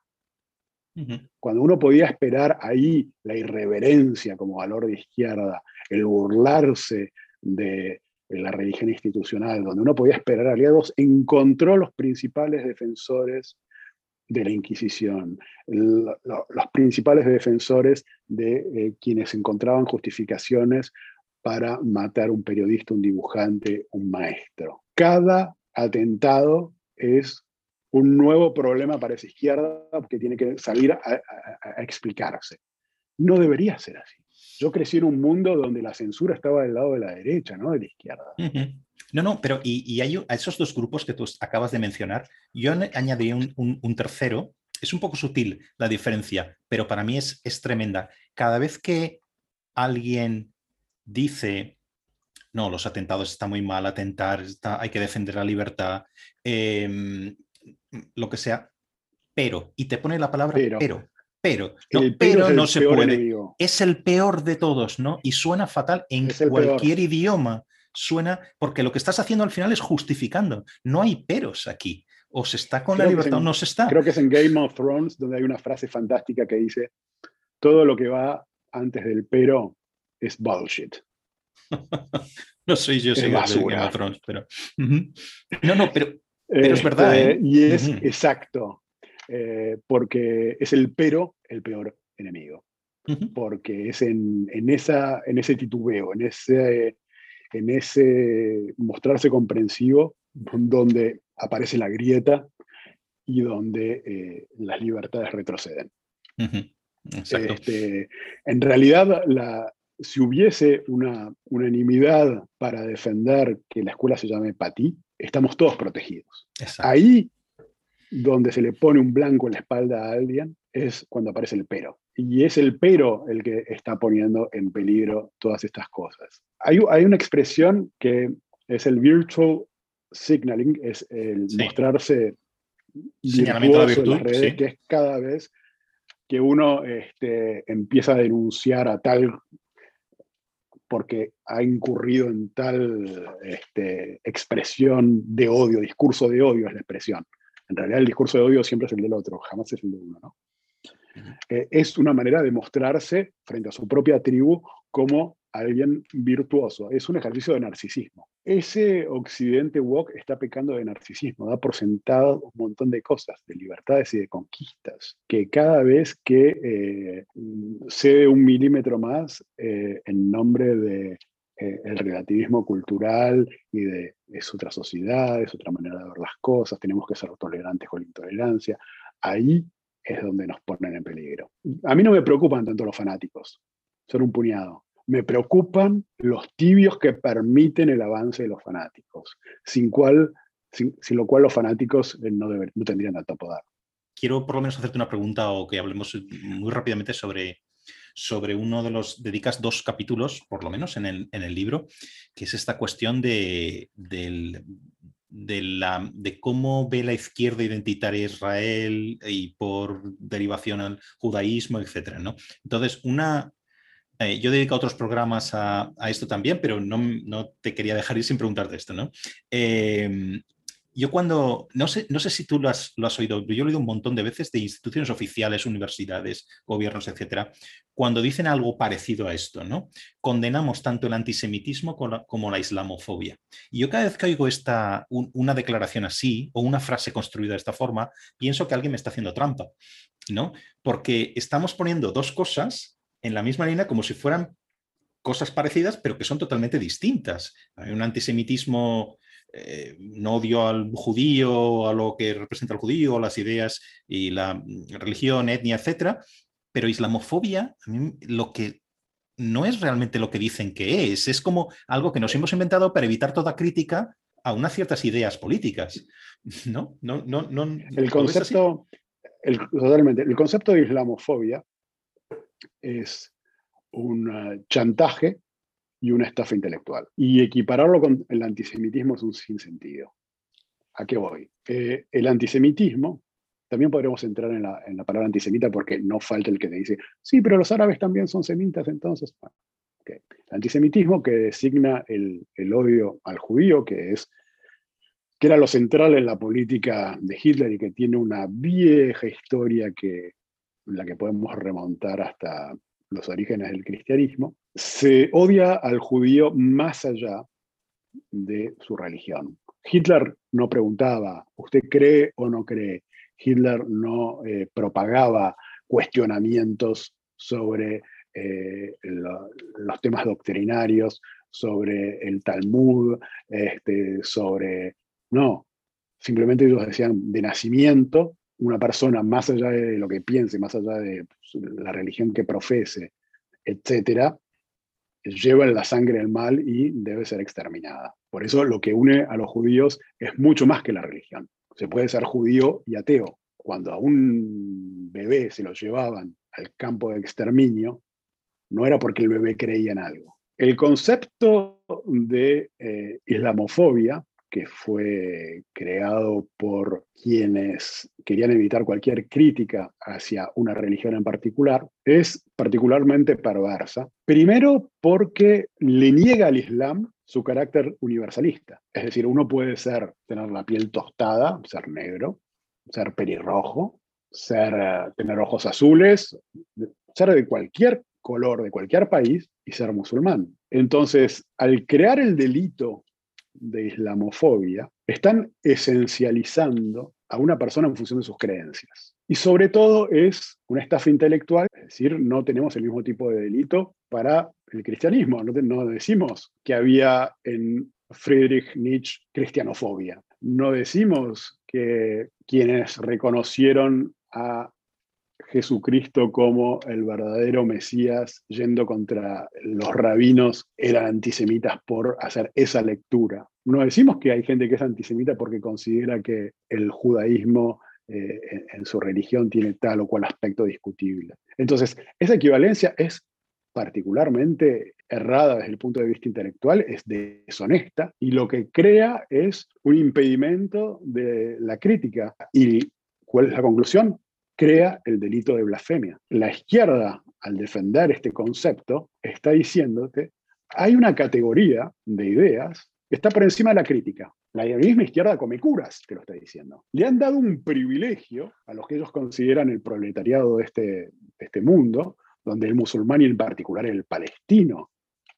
cuando uno podía esperar ahí la irreverencia como valor de izquierda, el burlarse de la religión institucional, donde uno podía esperar aliados, encontró los principales defensores de la Inquisición, los principales defensores de eh, quienes encontraban justificaciones para matar un periodista, un dibujante, un maestro. Cada atentado es un nuevo problema para esa izquierda que tiene que salir a, explicarse. No debería ser así. Yo crecí en un mundo donde la censura estaba del lado de la derecha, no de la izquierda. No, no, pero y, hay a esos dos grupos que tú acabas de mencionar, yo añadiría un, tercero. Es un poco sutil la diferencia, pero para mí es, es tremenda. Cada vez que alguien dice, no, los atentados están muy mal, atentar, hay que defender la libertad, eh, lo que sea, pero, y te pone la palabra pero, pero, pero, no, se puede. Es el peor de todos, ¿no? Y suena fatal en cualquier idioma. Suena, porque lo que estás haciendo al final es justificando. No hay peros aquí. O se está con la libertad o no se está. Creo que es en Game of Thrones donde hay una frase fantástica que dice: Todo lo que va antes del pero es bullshit. no soy yo, soy Game of Thrones, pero. No, no, pero pero es verdad. Este, ¿eh? Y es exacto, eh, porque es el pero el peor enemigo. Porque es en, esa, en ese titubeo, en ese, en ese mostrarse comprensivo, donde aparece la grieta y donde eh, las libertades retroceden. Este, en realidad, la, si hubiese una unanimidad para defender que la escuela se llame Pati, estamos todos protegidos. Ahí donde se le pone un blanco en la espalda a alguien es cuando aparece el pero. Y es el pero el que está poniendo en peligro todas estas cosas. Hay, hay una expresión que es el virtual signaling, es el mostrarse Señalamiento de en las redes, que es cada vez que uno este, empieza a denunciar a tal porque ha incurrido en tal este, expresión de odio, discurso de odio es la expresión. En realidad el discurso de odio siempre es el del otro, jamás es el de uno. ¿no? Eh, es una manera de mostrarse frente a su propia tribu como alguien virtuoso. Es un ejercicio de narcisismo. Ese occidente woke está pecando de narcisismo, da por sentado un montón de cosas, de libertades y de conquistas, que cada vez que eh, cede un milímetro más eh, en nombre de eh, el relativismo cultural y de es otra sociedad, es otra manera de ver las cosas, tenemos que ser tolerantes con la intolerancia, ahí es donde nos ponen en peligro. A mí no me preocupan tanto los fanáticos, son un puñado me preocupan los tibios que permiten el avance de los fanáticos, sin, cual, sin, lo cual los fanáticos eh, no, no tendrían tanto poder. Quiero por lo menos hacerte una pregunta o que hablemos muy rápidamente sobre, sobre uno de los, dedicas dos capítulos, por lo menos en el, en el libro, que es esta cuestión de, del, de, la, de cómo ve la izquierda identitaria Israel y por derivación al judaísmo, etc. ¿no? Entonces, una, eh, yo dedico otros programas a, esto también, pero no, no, te quería dejar ir sin preguntarte esto. ¿no? Eh, yo cuando, no sé, no sé si tú lo has, lo has, oído, yo lo he oído un montón de veces de instituciones oficiales, universidades, gobiernos, etcétera, cuando dicen algo parecido a esto, ¿no? Condenamos tanto el antisemitismo como la, islamofobia. Y yo cada vez que oigo esta, una declaración así o una frase construida de esta forma, pienso que alguien me está haciendo trampa, ¿no? Porque estamos poniendo dos cosas en la misma línea como si fueran cosas parecidas, pero que son totalmente distintas. Hay un antisemitismo eh, no odio al judío, a lo que representa el judío, las ideas y la mm, religión, etnia, etcétera, pero islamofobia, a mí lo que no es realmente lo que dicen que es, es como algo que nos hemos inventado para evitar toda crítica a unas ciertas ideas políticas. ¿No? no, no, no el concepto, el, totalmente, el concepto de islamofobia es un chantaje y una estafa intelectual. Y equipararlo con el antisemitismo es un sinsentido. ¿A qué voy? Eh, el antisemitismo, también podremos entrar en la, en la, palabra antisemita porque no falta el que te dice, sí, pero los árabes también son semitas, entonces. El antisemitismo que designa el, el, odio al judío, que es que era lo central en la política de Hitler y que tiene una vieja historia que, la que podemos remontar hasta los orígenes del cristianismo, se odia al judío más allá de su religión. Hitler no preguntaba, ¿usted cree o no cree? Hitler no eh, propagaba cuestionamientos sobre eh, los temas doctrinarios, sobre el Talmud, este, sobre... No, simplemente ellos decían de nacimiento una persona, más allá de lo que piense, más allá de pues, la religión que profese, etcétera, lleva en la sangre el mal y debe ser exterminada. Por eso lo que une a los judíos es mucho más que la religión. Se puede ser judío y ateo. Cuando a un bebé se lo llevaban al campo de exterminio, no era porque el bebé creía en algo. El concepto de eh, islamofobia que fue creado por quienes querían evitar cualquier crítica hacia una religión en particular, es particularmente perversa. Primero porque le niega al Islam su carácter universalista. Es decir, uno puede ser, tener la piel tostada, ser negro, ser pelirrojo, ser, eh, tener ojos azules, ser de cualquier color, de cualquier país y ser musulmán. Entonces, al crear el delito de islamofobia están esencializando a una persona en función de sus creencias. Y sobre todo es una estafa intelectual, es decir, no tenemos el mismo tipo de delito para el cristianismo. No, decimos que había en Friedrich Nietzsche cristianofobia. No decimos que quienes reconocieron a Jesucristo como el verdadero Mesías yendo contra los rabinos eran antisemitas por hacer esa lectura. No decimos que hay gente que es antisemita porque considera que el judaísmo eh, en su religión tiene tal o cual aspecto discutible. Entonces, esa equivalencia es particularmente errada desde el punto de vista intelectual, es deshonesta y lo que crea es un impedimento de la crítica. ¿Y cuál es la conclusión? Crea el delito de blasfemia. La izquierda, al defender este concepto, está diciéndote, hay una categoría de ideas que está por encima de la crítica. La misma izquierda come curas, te lo está diciendo. Le han dado un privilegio a los que ellos consideran el proletariado de este, de este mundo, donde el musulmán y en particular el palestino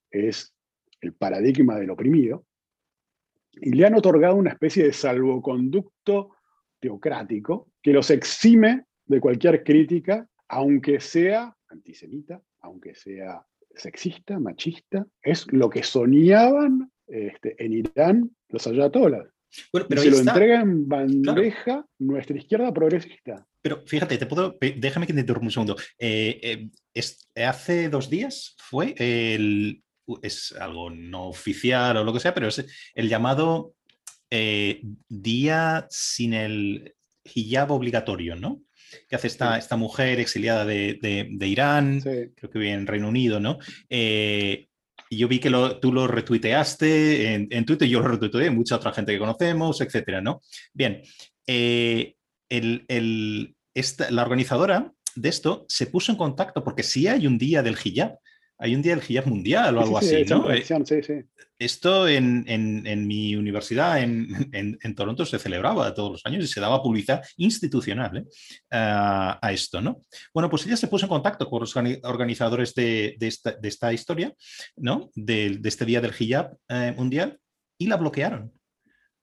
es el paradigma del oprimido, y le han otorgado una especie de salvoconducto teocrático que los exime de cualquier crítica, aunque sea antisemita, aunque sea sexista, machista, es lo que soñaban este, en Irán los ayatolas. Bueno, pero se lo entrega en bandeja nuestra izquierda progresista. Pero fíjate, te puedo, déjame que te interrumpa un segundo. Eh, eh, hace dos días fue el, es algo no oficial o lo que sea, pero es el llamado eh, día sin el hijab obligatorio, ¿no? Que hace esta, esta mujer exiliada de, Irán, creo que vive en Reino Unido, ¿no? Eh, y yo vi que tú lo retuiteaste en, en, Twitter, yo lo retuiteé, mucha otra gente que conocemos, etcétera, ¿no? Bien, eh, la organizadora de esto se puso en contacto porque si hay un día del hijab, hay un día del hijab mundial o algo así, ¿no? Eh, esto en, mi universidad en, Toronto se celebraba todos los años y se daba publicidad institucional ¿eh? a, esto, ¿no? Bueno, pues ella se puso en contacto con los organizadores de, esta, historia, ¿no? De, este día del hijab eh, mundial y la bloquearon.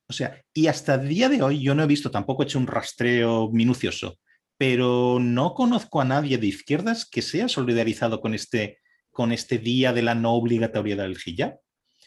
O sea, y hasta el día de hoy yo no he visto, tampoco he hecho un rastreo minucioso, pero no conozco a nadie de izquierdas que sea solidarizado con este con este día de la no obligatoriedad del hijab.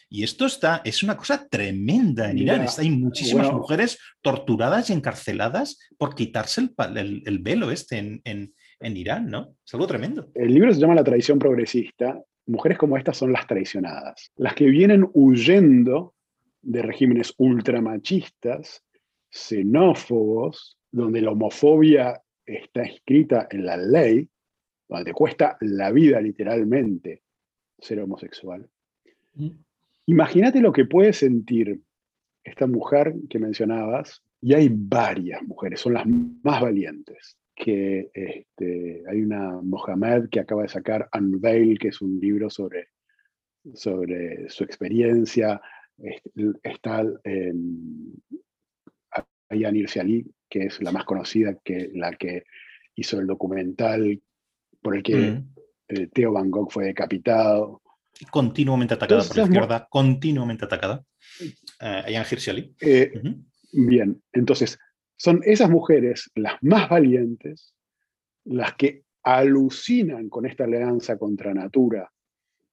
Y esto está, es una cosa tremenda en Irán. hay muchísimas mujeres torturadas y encarceladas por quitarse el, velo este en, Irán, ¿no? Es algo tremendo. El libro se llama La tradición progresista. Mujeres como estas son las traicionadas, las que vienen huyendo de regímenes ultramachistas, xenófobos, donde la homofobia está escrita en la ley, donde te cuesta la vida literalmente ser homosexual. Mm. Imagínate lo que puede sentir esta mujer que mencionabas, y hay varias mujeres, son las más valientes, que este, hay una Mohamed que acaba de sacar Unveil, que es un libro sobre, sobre su experiencia, está eh, Ayan Ali, que es la más conocida, que la que hizo el documental por el que mm. eh, Theo Van Gogh fue decapitado. Continuamente atacada por la izquierda, continuamente atacada. Ayan eh, Bien, entonces, son esas mujeres las más valientes, las que alucinan con esta alianza contra natura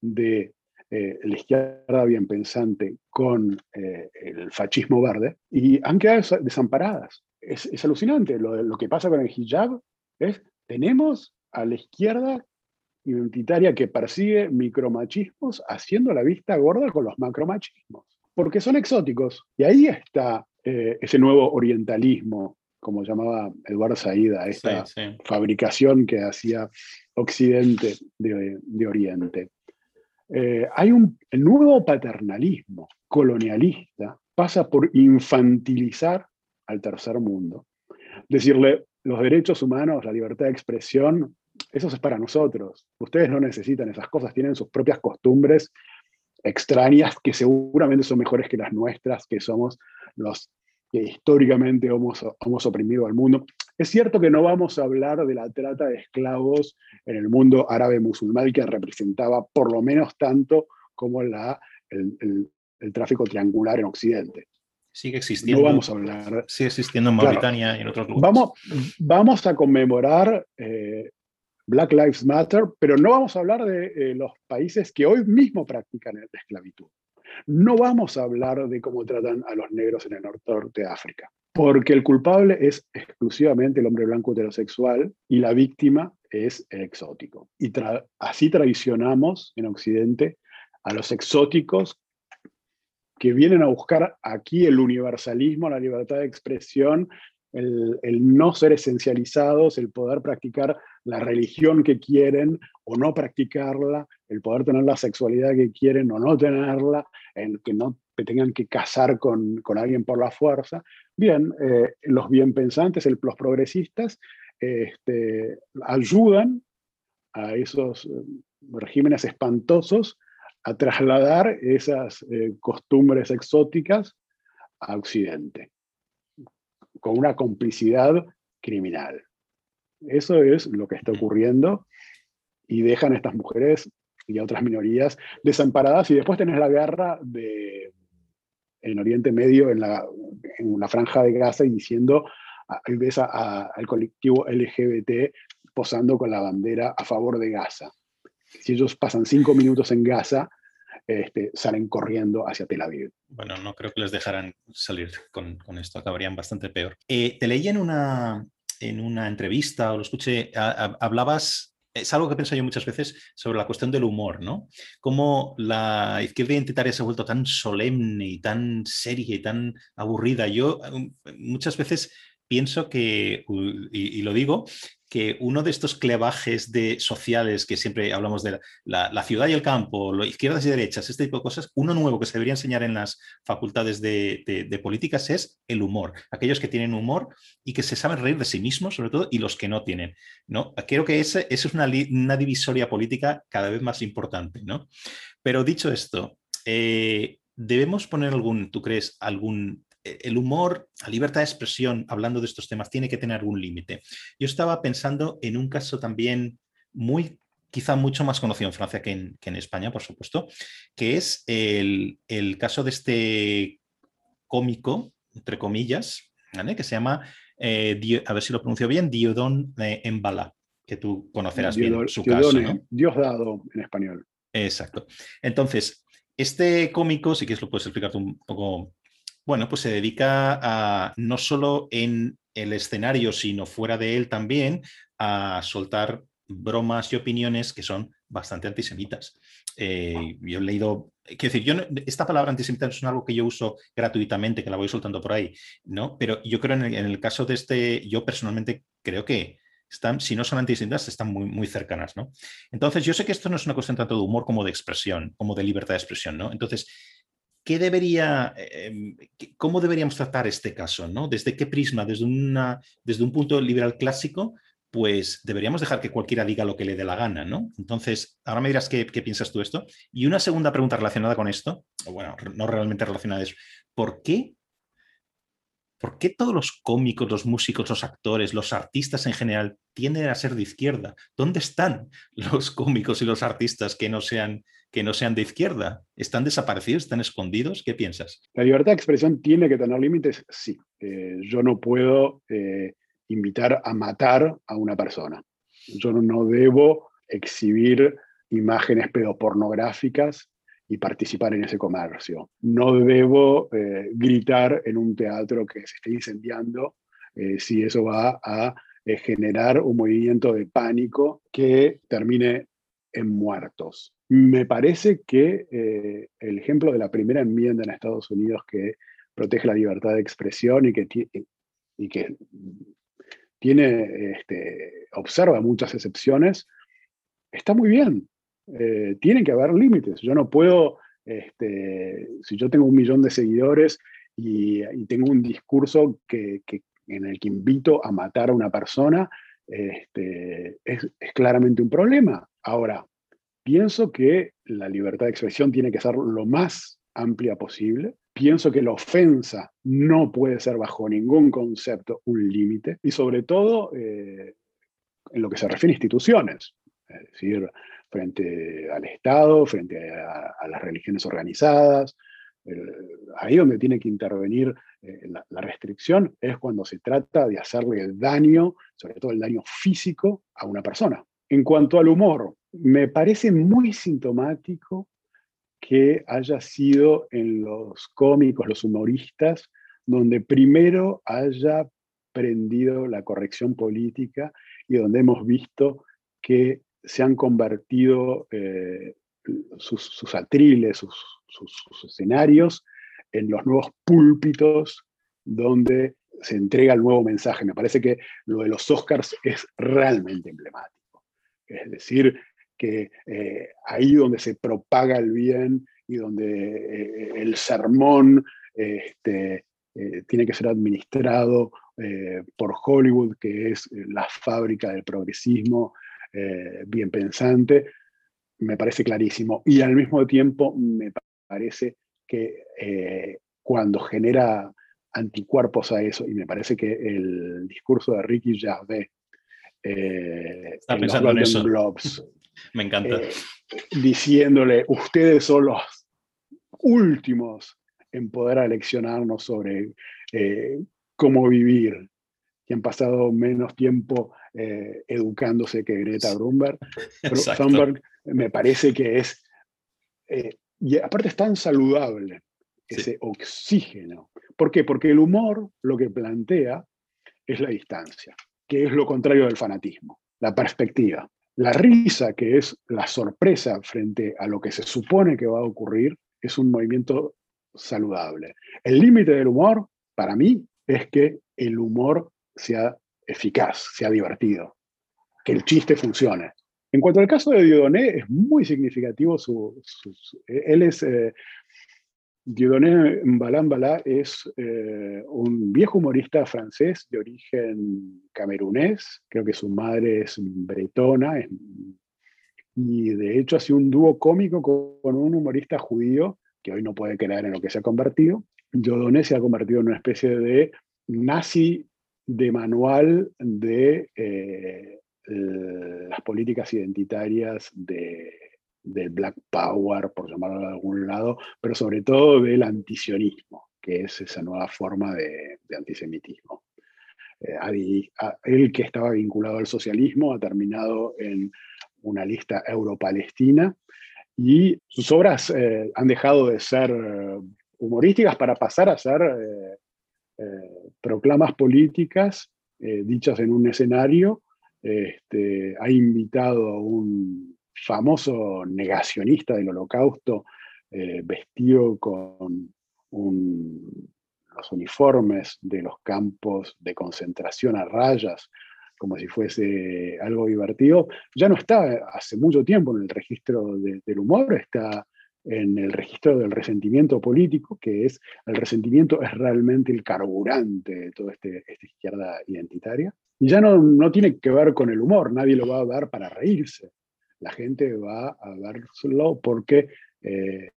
de eh, la izquierda bien pensante con el fascismo verde y han quedado desamparadas. Es, alucinante. Lo, lo, que pasa con el hijab es, tenemos a la izquierda identitaria que persigue micromachismos haciendo la vista gorda con los macromachismos, porque son exóticos. Y ahí está eh, ese nuevo orientalismo, como llamaba Eduardo Saida, esta fabricación que hacía Occidente de, Oriente. Eh, hay un nuevo paternalismo colonialista, pasa por infantilizar al tercer mundo. Decirle, los derechos humanos, la libertad de expresión, eso es para nosotros. Ustedes no necesitan esas cosas, tienen sus propias costumbres extrañas que seguramente son mejores que las nuestras, que somos los que históricamente hemos, hemos oprimido al mundo. Es cierto que no vamos a hablar de la trata de esclavos en el mundo árabe musulmán que representaba por lo menos tanto como la, el tráfico triangular en Occidente sigue existiendo. No vamos a hablar. Sigue existiendo en Mauritania y en otros lugares. Vamos, vamos a conmemorar eh, Black Lives Matter, pero no vamos a hablar de eh, los países que hoy mismo practican la esclavitud. No vamos a hablar de cómo tratan a los negros en el norte de África, porque el culpable es exclusivamente el hombre blanco heterosexual y la víctima es el exótico. Y así traicionamos en Occidente a los exóticos que vienen a buscar aquí el universalismo, la libertad de expresión, el, no ser esencializados, el poder practicar la religión que quieren o no practicarla, el poder tener la sexualidad que quieren o no tenerla, el que no tengan que casar con, alguien por la fuerza. Bien, eh, los bien pensantes, los progresistas, este, ayudan a esos eh, regímenes espantosos a trasladar esas eh, costumbres exóticas a Occidente, con una complicidad criminal. Eso es lo que está ocurriendo y dejan a estas mujeres y a otras minorías desamparadas y después tenés la guerra de, en Oriente Medio, en la, en la franja de Gaza y diciendo, ves al colectivo LGBT posando con la bandera a favor de Gaza. Si ellos pasan cinco minutos en Gaza, este, salen corriendo hacia Tel Aviv. Bueno, no creo que les dejaran salir con, esto, acabarían bastante peor. Eh, te leí en una, en una entrevista o lo escuché, hablabas es algo que pienso yo muchas veces sobre la cuestión del humor, ¿no? Cómo la izquierda identitaria se ha vuelto tan solemne y tan seria y tan aburrida. Yo um, muchas veces pienso que, y, lo digo, que uno de estos clevajes de sociales que siempre hablamos de la, ciudad y el campo, lo, izquierdas y derechas, este tipo de cosas, uno nuevo que se debería enseñar en las facultades de, políticas es el humor. Aquellos que tienen humor y que se saben reír de sí mismos, sobre todo, y los que no tienen. ¿no? Creo que esa es una, una, divisoria política cada vez más importante. ¿no? Pero dicho esto, eh, debemos poner algún, ¿tú crees, algún el humor, la libertad de expresión, hablando de estos temas, tiene que tener algún límite. Yo estaba pensando en un caso también muy, quizá mucho más conocido en Francia que en, España, por supuesto, que es el, caso de este cómico, entre comillas, que se llama, eh, a ver si lo pronuncio bien, Diodon eh, Embala, que tú conocerás bien su caso. Dios dado en español. Exacto. Entonces, este cómico, si quieres lo puedes explicar un poco bueno, pues se dedica a, no solo en el escenario, sino fuera de él también, a soltar bromas y opiniones que son bastante antisemitas. Eh, yo he leído, quiero decir, yo esta palabra antisemita no es algo que yo uso gratuitamente, que la voy soltando por ahí, ¿no? Pero yo creo en el, en el caso de este, yo personalmente creo que están, si no son antisemitas, están muy, muy cercanas, ¿no? Entonces, yo sé que esto no es una cuestión tanto de humor como de expresión, como de libertad de expresión, ¿no? Entonces, ¿qué debería, em, ¿cómo deberíamos tratar este caso? ¿no? ¿Desde qué prisma? Desde, un punto liberal clásico, pues deberíamos dejar que cualquiera diga lo que le dé la gana, ¿no? Entonces, ahora me dirás qué, piensas tú esto. Y una segunda pregunta relacionada con esto, o bueno, no realmente relacionada es, ¿por qué? ¿Por qué todos los cómicos, los músicos, los actores, los artistas en general tienden a ser de izquierda? ¿Dónde están los cómicos y los artistas que no sean que no sean de izquierda? ¿Están desaparecidos? ¿Están escondidos? ¿Qué piensas? La libertad de expresión tiene que tener límites, sí. Eh, yo no puedo eh, invitar a matar a una persona. Yo no debo exhibir imágenes pedopornográficas y participar en ese comercio. No debo eh, gritar en un teatro que se esté incendiando si eso va a generar un movimiento de pánico que termine en muertos. Me parece que eh, el ejemplo de la primera enmienda en Estados Unidos que protege la libertad de expresión y que, y que tiene, este, observa muchas excepciones, está muy bien. Eh, tienen que haber límites. Yo no puedo, este, si yo tengo un millón de seguidores y, tengo un discurso que, en el que invito a matar a una persona, este, es, es, claramente un problema. Ahora, pienso que la libertad de expresión tiene que ser lo más amplia posible. Pienso que la ofensa no puede ser bajo ningún concepto un límite y sobre todo eh, en lo que se refiere a instituciones, es decir, frente al Estado, frente a, las religiones organizadas. Ahí donde tiene que intervenir eh, la restricción es cuando se trata de hacerle daño, sobre todo el daño físico, a una persona. En cuanto al humor, me parece muy sintomático que haya sido en los cómicos, los humoristas, donde primero haya prendido la corrección política y donde hemos visto que se han convertido eh, sus, atriles, sus, escenarios en los nuevos púlpitos donde se entrega el nuevo mensaje. Me parece que lo de los Oscars es realmente emblemático. Es decir, que eh, ahí donde se propaga el bien y donde eh, el sermón este, eh, tiene que ser administrado por Hollywood, que es la fábrica del progresismo bien pensante, me parece clarísimo. Y al mismo tiempo me parece que cuando genera anticuerpos a eso, y me parece que el discurso de Ricky Gervais Está pensando en eso. Me encanta. Eh, diciéndole, ustedes son los últimos en poder aleccionarnos sobre eh, cómo vivir, que han pasado menos tiempo eh, educándose que Greta Thunberg. Thunberg me parece que es, y aparte es tan saludable ese oxígeno. ¿Por qué? Porque el humor lo que plantea es la distancia, que es lo contrario del fanatismo, la perspectiva. La risa, que es la sorpresa frente a lo que se supone que va a ocurrir, es un movimiento saludable. El límite del humor, para mí, es que el humor sea eficaz, sea divertido, que el chiste funcione. En cuanto al caso de Dieudonné, es muy significativo su... él es... Eh, Dieudonné Mbalambala es eh, un viejo humorista francés de origen camerunés, creo que su madre es bretona, y de hecho hace un dúo cómico con, un humorista judío que hoy no puede creer en lo que se ha convertido. Dieudonné se ha convertido en una especie de nazi de manual de eh, las políticas identitarias de, del Black Power, por llamarlo de algún lado, pero sobre todo del antisionismo, que es esa nueva forma de, antisemitismo. Eh, él que estaba vinculado al socialismo ha terminado en una lista europalestina y sus obras eh, han dejado de ser humorísticas para pasar a ser proclamas políticas eh, dichas en un escenario, este, ha invitado a un famoso negacionista del holocausto eh, vestido con los uniformes de los campos de concentración a rayas, como si fuese algo divertido, ya no está hace mucho tiempo en el registro del humor, está en el registro del resentimiento político, que es el resentimiento es realmente el carburante de toda este, esta izquierda identitaria. Y ya no, no tiene que ver con el humor, nadie lo va a ver para reírse. La gente va a verlo porque eh,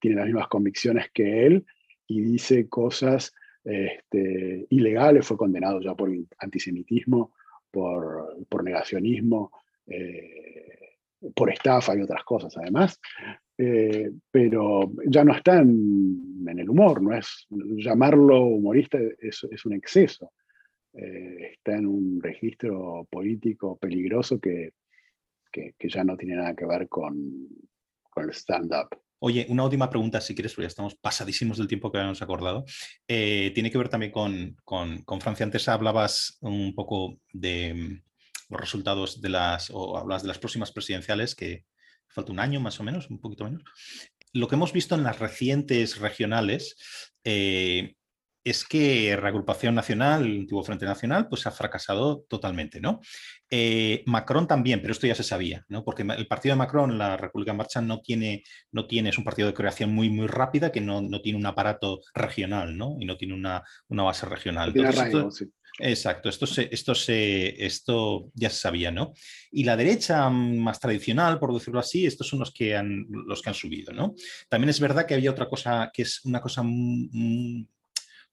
tiene las mismas convicciones que él y dice cosas este, ilegales, fue condenado ya por antisemitismo, por, por negacionismo, eh, por estafa y otras cosas además. Eh, pero ya no está en, el humor, no es llamarlo humorista es, es un exceso. Eh, está en un registro político peligroso que, que, ya no tiene nada que ver con, con el stand-up. Oye, una última pregunta, si quieres, porque ya estamos pasadísimos del tiempo que habíamos acordado. Eh, tiene que ver también con, con, con, Francia. Antes hablabas un poco de mm, los resultados de las, o hablabas de las próximas presidenciales que, falta un año más o menos, un poquito menos. Lo que hemos visto en las recientes regionales eh, es que Reagrupación Nacional, el antiguo Frente Nacional, pues ha fracasado totalmente, ¿no? Eh, Macron también, pero esto ya se sabía, ¿no? Porque el partido de Macron, la República en Marcha, no tiene, no tiene, es un partido de creación muy, muy rápida que no, tiene un aparato regional, ¿no? Y no tiene una, base regional. Exacto, esto, se, esto, se, esto ya se sabía, ¿no? Y la derecha más tradicional, por decirlo así, estos son los que han, los que han subido, ¿no? También es verdad que había otra cosa que es una cosa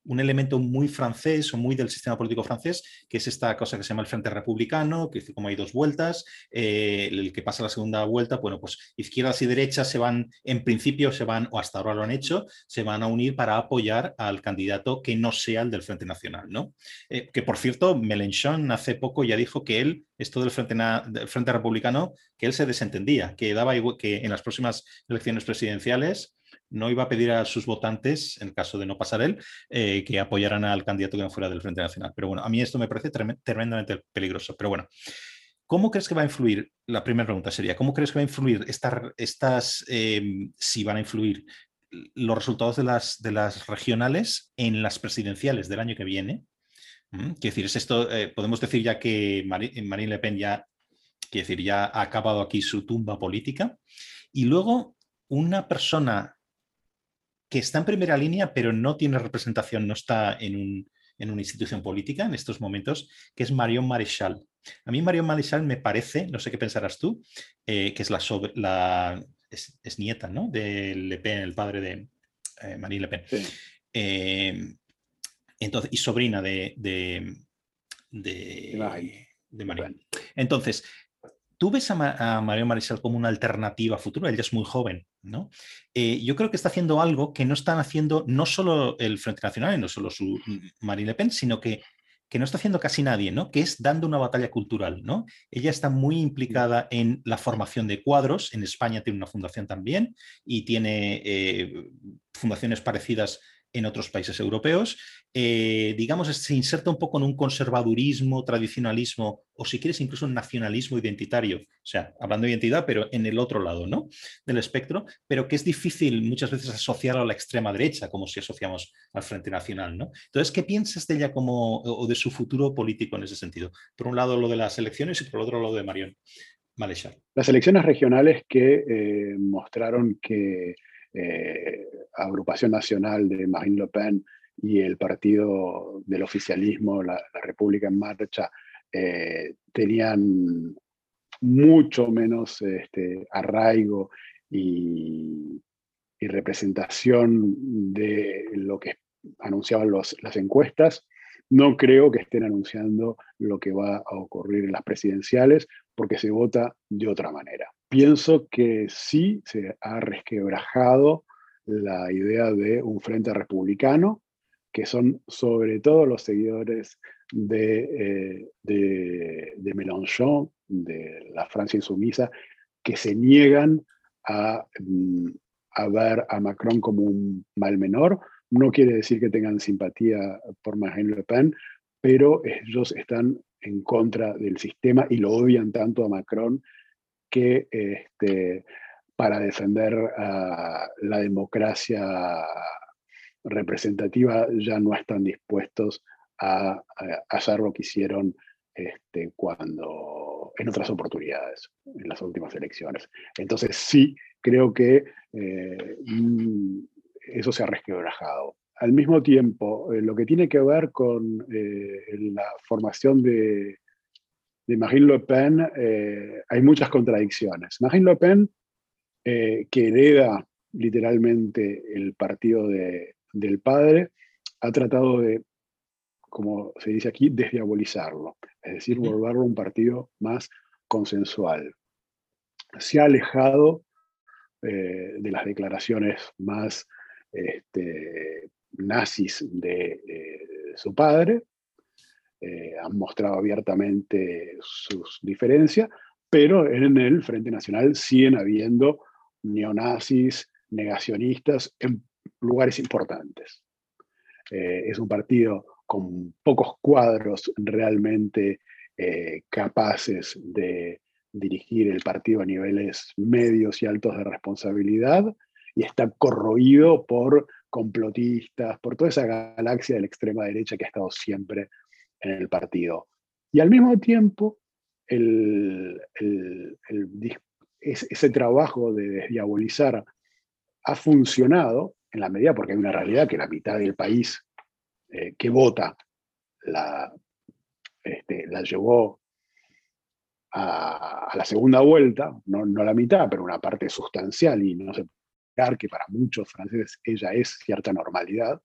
un elemento muy francés o muy del sistema político francés, que es esta cosa que se llama el Frente Republicano, que como hay dos vueltas, eh, el que pasa la segunda vuelta, bueno, pues izquierdas y derechas se van, en principio se van, o hasta ahora lo han hecho, se van a unir para apoyar al candidato que no sea el del Frente Nacional, ¿no? Eh, que por cierto, Mélenchon hace poco ya dijo que él, esto del Frente, del Frente Republicano, que él se desentendía, que daba igual que en las próximas elecciones presidenciales no iba a pedir a sus votantes, en caso de no pasar él, eh, que apoyaran al candidato que no fuera del Frente Nacional. Pero bueno, a mí esto me parece tremendamente peligroso. Pero bueno, ¿cómo crees que va a influir? La primera pregunta sería, ¿cómo crees que va a influir estas, em, si van a influir los resultados de las, de las regionales en las presidenciales del año que viene? ¿Mm? Quiero decir, es esto, eh, podemos decir ya que Marine Le Pen ya, quiero decir, ya ha acabado aquí su tumba política. Y luego, una persona que está en primera línea, pero no tiene representación, no está en, una institución política en estos momentos, que es Marion Maréchal. A mí Marion Maréchal me parece, no sé qué pensarás tú, eh, que es la, la es, nieta ¿no? de Le Pen, el padre de eh, Marine Le Pen. Eh, entonces, y sobrina de, de, de, de Entonces, ¿Tú ves a, Mario Marisal como una alternativa futura? Ella es muy joven, ¿no? Eh, yo creo que está haciendo algo que no están haciendo no solo el Frente Nacional, no solo su Marine Le Pen, sino que, que no está haciendo casi nadie, ¿no? Que es dando una batalla cultural, ¿no? Ella está muy implicada en la formación de cuadros. En España tiene una fundación también y tiene eh, fundaciones parecidas en otros países europeos. Eh, digamos, se inserta un poco en un conservadurismo, tradicionalismo o si quieres incluso un nacionalismo identitario, o sea, hablando de identidad, pero en el otro lado ¿no? del espectro, pero que es difícil muchas veces asociar a la extrema derecha, como si asociamos al Frente Nacional. ¿no? Entonces, ¿qué piensas de ella como, o de su futuro político en ese sentido? Por un lado lo de las elecciones y por el otro lado de Marion. Las elecciones regionales que eh, mostraron que eh, Agrupación Nacional de Marine Le Pen y el partido del oficialismo, la, República en Marcha, eh, tenían mucho menos este, arraigo y, representación de lo que anunciaban las encuestas. No creo que estén anunciando lo que va a ocurrir en las presidenciales, porque se vota de otra manera. Pienso que sí se ha resquebrajado la idea de un frente republicano, que son sobre todo los seguidores de, eh, de, Mélenchon, de la Francia insumisa, que se niegan a, mm, a ver a Macron como un mal menor. No quiere decir que tengan simpatía por Marine Le Pen, pero ellos están en contra del sistema y lo odian tanto a Macron que este, para defender la democracia representativa ya no están dispuestos a, hacer lo que hicieron este, cuando, en otras oportunidades, en las últimas elecciones. Entonces sí, creo que eh, mm, eso se ha resquebrajado al mismo tiempo, eh, lo que tiene que ver con eh, la formación de, Marine Le Pen, eh, hay muchas contradicciones. Marine Le Pen, que hereda literalmente el partido del padre, ha tratado de, como se dice aquí, desdiabolizarlo, es decir, volverlo un partido más consensual. Se ha alejado de las declaraciones más este, nazis de eh, su padre, eh, han mostrado abiertamente sus diferencias, pero en el Frente Nacional siguen habiendo neonazis, negacionistas en lugares importantes. Eh, es un partido con pocos cuadros realmente capaces de dirigir el partido a niveles medios y altos de responsabilidad y está corroído por complotistas, por toda esa galaxia de la extrema derecha que ha estado siempre en el partido. Y al mismo tiempo, ese trabajo de desdiabolizar ha funcionado en la medida porque hay una realidad que la mitad del país eh, que vota la, este, llevó a, la segunda vuelta, no, no, la mitad, pero una parte sustancial y no se que para muchos franceses ella es cierta normalidad,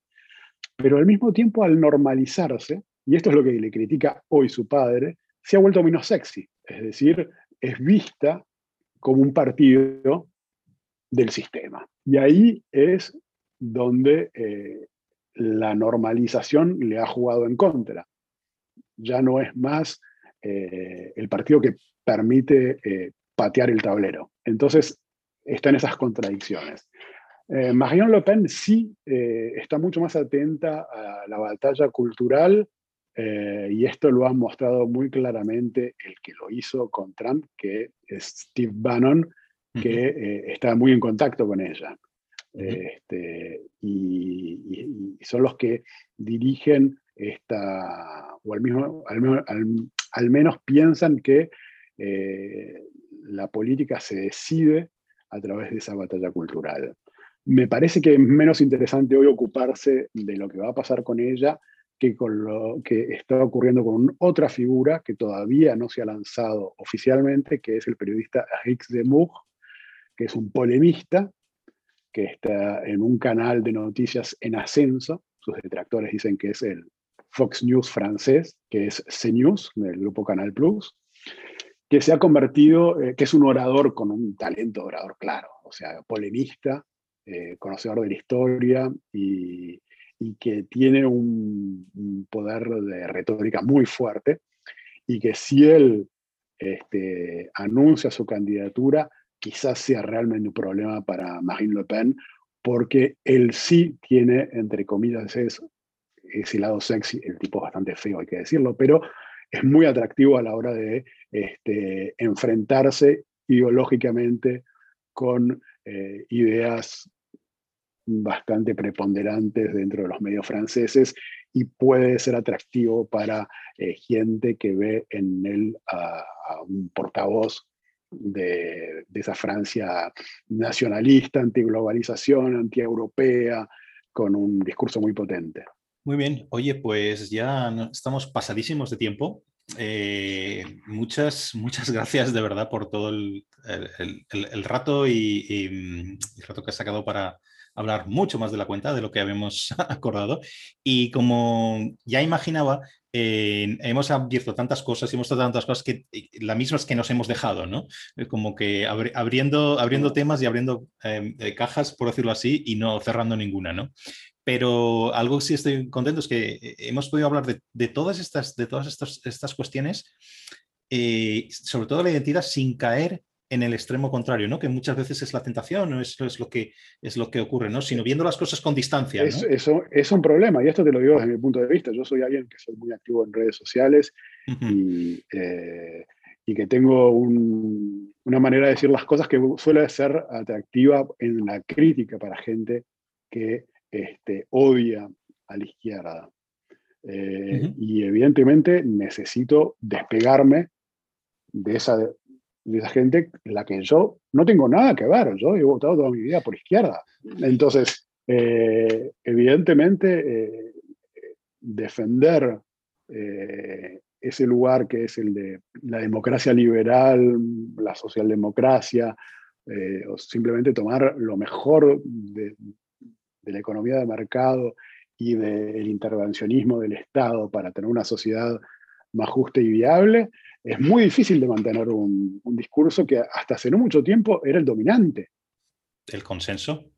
pero al mismo tiempo al normalizarse, y esto es lo que le critica hoy su padre, se ha vuelto menos sexy, es decir, es vista como un partido del sistema. Y ahí es donde eh, la normalización le ha jugado en contra. Ya no es más eh, el partido que permite eh, patear el tablero. Entonces, está en esas contradicciones. Marion Le Pen sí está mucho más atenta a la batalla cultural eh, y esto lo ha mostrado muy claramente el que lo hizo con Trump, que es Steve Bannon, que está muy en contacto con ella. Este, y, son los que dirigen esta, o al, mismo, al menos piensan que la política se decide a través de esa batalla cultural. Me parece que es menos interesante hoy ocuparse de lo que va a pasar con ella que está ocurriendo con otra figura que todavía no se ha lanzado oficialmente, que es el periodista Hicks de Moug, que es un polemista, que está en un canal de noticias en ascenso. Sus detractores dicen que es el Fox News francés, que es CNews, del grupo Canal Plus, que se ha convertido, eh, que es un orador con un talento orador claro, o sea, polemista, eh, conocedor de la historia y, que tiene un, poder de retórica muy fuerte y que si él este, anuncia su candidatura, quizás sea realmente un problema para Marine Le Pen porque él sí tiene, entre comillas, ese lado sexy, el tipo bastante feo, hay que decirlo, pero es muy atractivo a la hora de este, enfrentarse ideológicamente con eh, ideas bastante preponderantes dentro de los medios franceses y puede ser atractivo para eh, gente que ve en él a, un portavoz de, esa Francia nacionalista, antiglobalización, antieuropea, con un discurso muy potente. Muy bien, oye, pues ya estamos pasadísimos de tiempo. Eh, muchas, muchas gracias de verdad por todo el, rato y, el rato que has sacado para, hablar mucho más de la cuenta de lo que habíamos acordado. Y como ya imaginaba, eh, hemos abierto tantas cosas y hemos tratado tantas cosas que la misma es que nos hemos dejado, ¿no? Como que abriendo, abriendo temas y abriendo em, eh, cajas, por decirlo así, y no cerrando ninguna, ¿no? Pero algo que sí estoy contento es que eh, hemos podido hablar de, todas estas, de todas estas, estas cuestiones, sobre todo la identidad, sin caer en el extremo contrario, ¿no? Que muchas veces es la tentación, no es, es, lo, que, es lo que ocurre, ¿no? Sino viendo las cosas con distancia. Es, eso es un problema, y esto te lo digo desde mi punto de vista. Yo soy alguien que soy muy activo en redes sociales eh, y, que tengo una manera de decir las cosas que suele ser atractiva en la crítica para gente que este, odia a la izquierda. Eh, y evidentemente necesito despegarme de esa de esa gente la que yo no tengo nada que ver. Yo he votado toda mi vida por izquierda. Entonces, eh, evidentemente, eh, defender eh, ese lugar que es el de la democracia liberal, la socialdemocracia, o simplemente tomar lo mejor de, de la economía de mercado y del intervencionismo del Estado para tener una sociedad más justa y viable, es muy difícil de mantener un, discurso que hasta hace no mucho tiempo era el dominante. El consenso.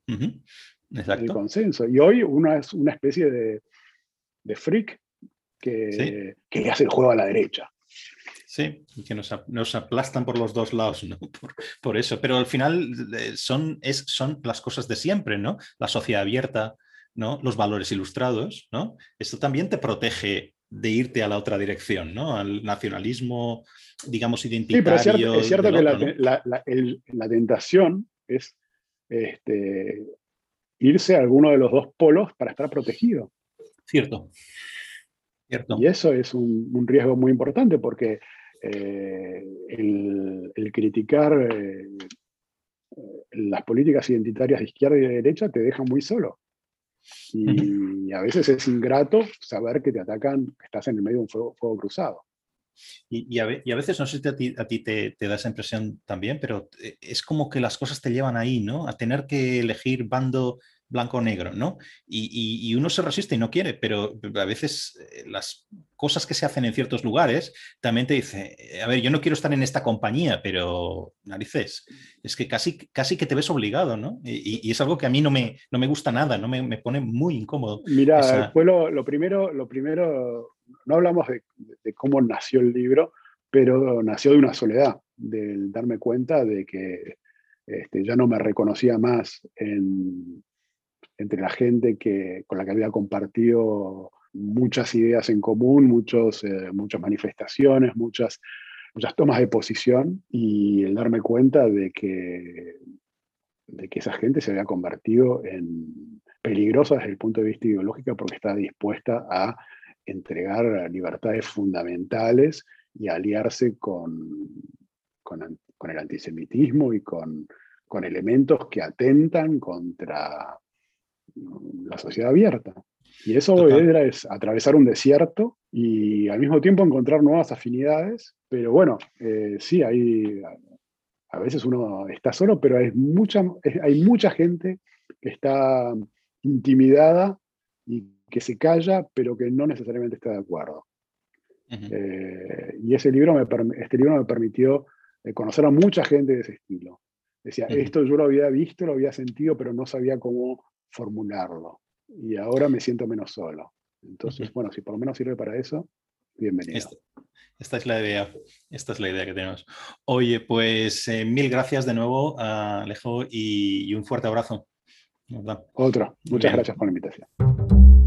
Exacto. El consenso. Y hoy uno es una especie de, de freak que, que hace el juego a la derecha. Sí, que nos, aplastan por los dos lados, ¿no? Por, eso. Pero al final eh, son, es, son las cosas de siempre, ¿no? La sociedad abierta, ¿no? Los valores ilustrados, ¿no? Esto también te protege de irte a la otra dirección, ¿no? Al nacionalismo, digamos, identitario. Sí, pero es cierto, que la, tentación es este, irse a alguno de los dos polos para estar protegido. Cierto. Cierto. Y eso es un, riesgo muy importante porque eh, el, criticar eh, las políticas identitarias de izquierda y de derecha te deja muy solo. Y a veces es ingrato saber que te atacan, que estás en el medio de un fuego, cruzado. Y, a, veces, no sé si a ti, te, da esa impresión también, pero eh, es como que las cosas te llevan ahí, ¿no? A tener que elegir bando blanco o negro, ¿no? Y, uno se resiste y no quiere, pero a veces eh, las cosas que se hacen en ciertos lugares también te dice, eh, a ver, yo no quiero estar en esta compañía, pero narices, es que casi, casi que te ves obligado, ¿no? Y, es algo que a mí no me, no me gusta nada, ¿no? Me, pone muy incómodo. Mira, fue lo, primero, lo primero, no hablamos de, cómo nació el libro, pero nació de una soledad, del darme cuenta de que este, ya no me reconocía más en, entre la gente que, con la que había compartido muchas ideas en común, muchos, eh, muchas manifestaciones, muchas, muchas tomas de posición y el darme cuenta de que, de que esa gente se había convertido en peligrosa desde el punto de vista ideológico porque estaba dispuesta a entregar libertades fundamentales y aliarse con, con, con el antisemitismo y con, con elementos que atentan contra la sociedad abierta. Y eso era es atravesar un desierto y al mismo tiempo encontrar nuevas afinidades. Pero bueno, eh, sí, hay, a veces uno está solo, pero hay mucha, hay mucha gente que está intimidada y que se calla, pero que no necesariamente está de acuerdo. Eh, y ese libro me, este libro me permitió eh, conocer a mucha gente de ese estilo. Decía, esto yo lo había visto, lo había sentido, pero no sabía cómo formularlo. Y ahora me siento menos solo. Entonces, bueno, si por lo menos sirve para eso, bienvenido. Esta, es la idea, esta es la idea que tenemos. Oye, pues eh, mil gracias de nuevo, Alejo, y, un fuerte abrazo. Otro. Muchas gracias por la invitación.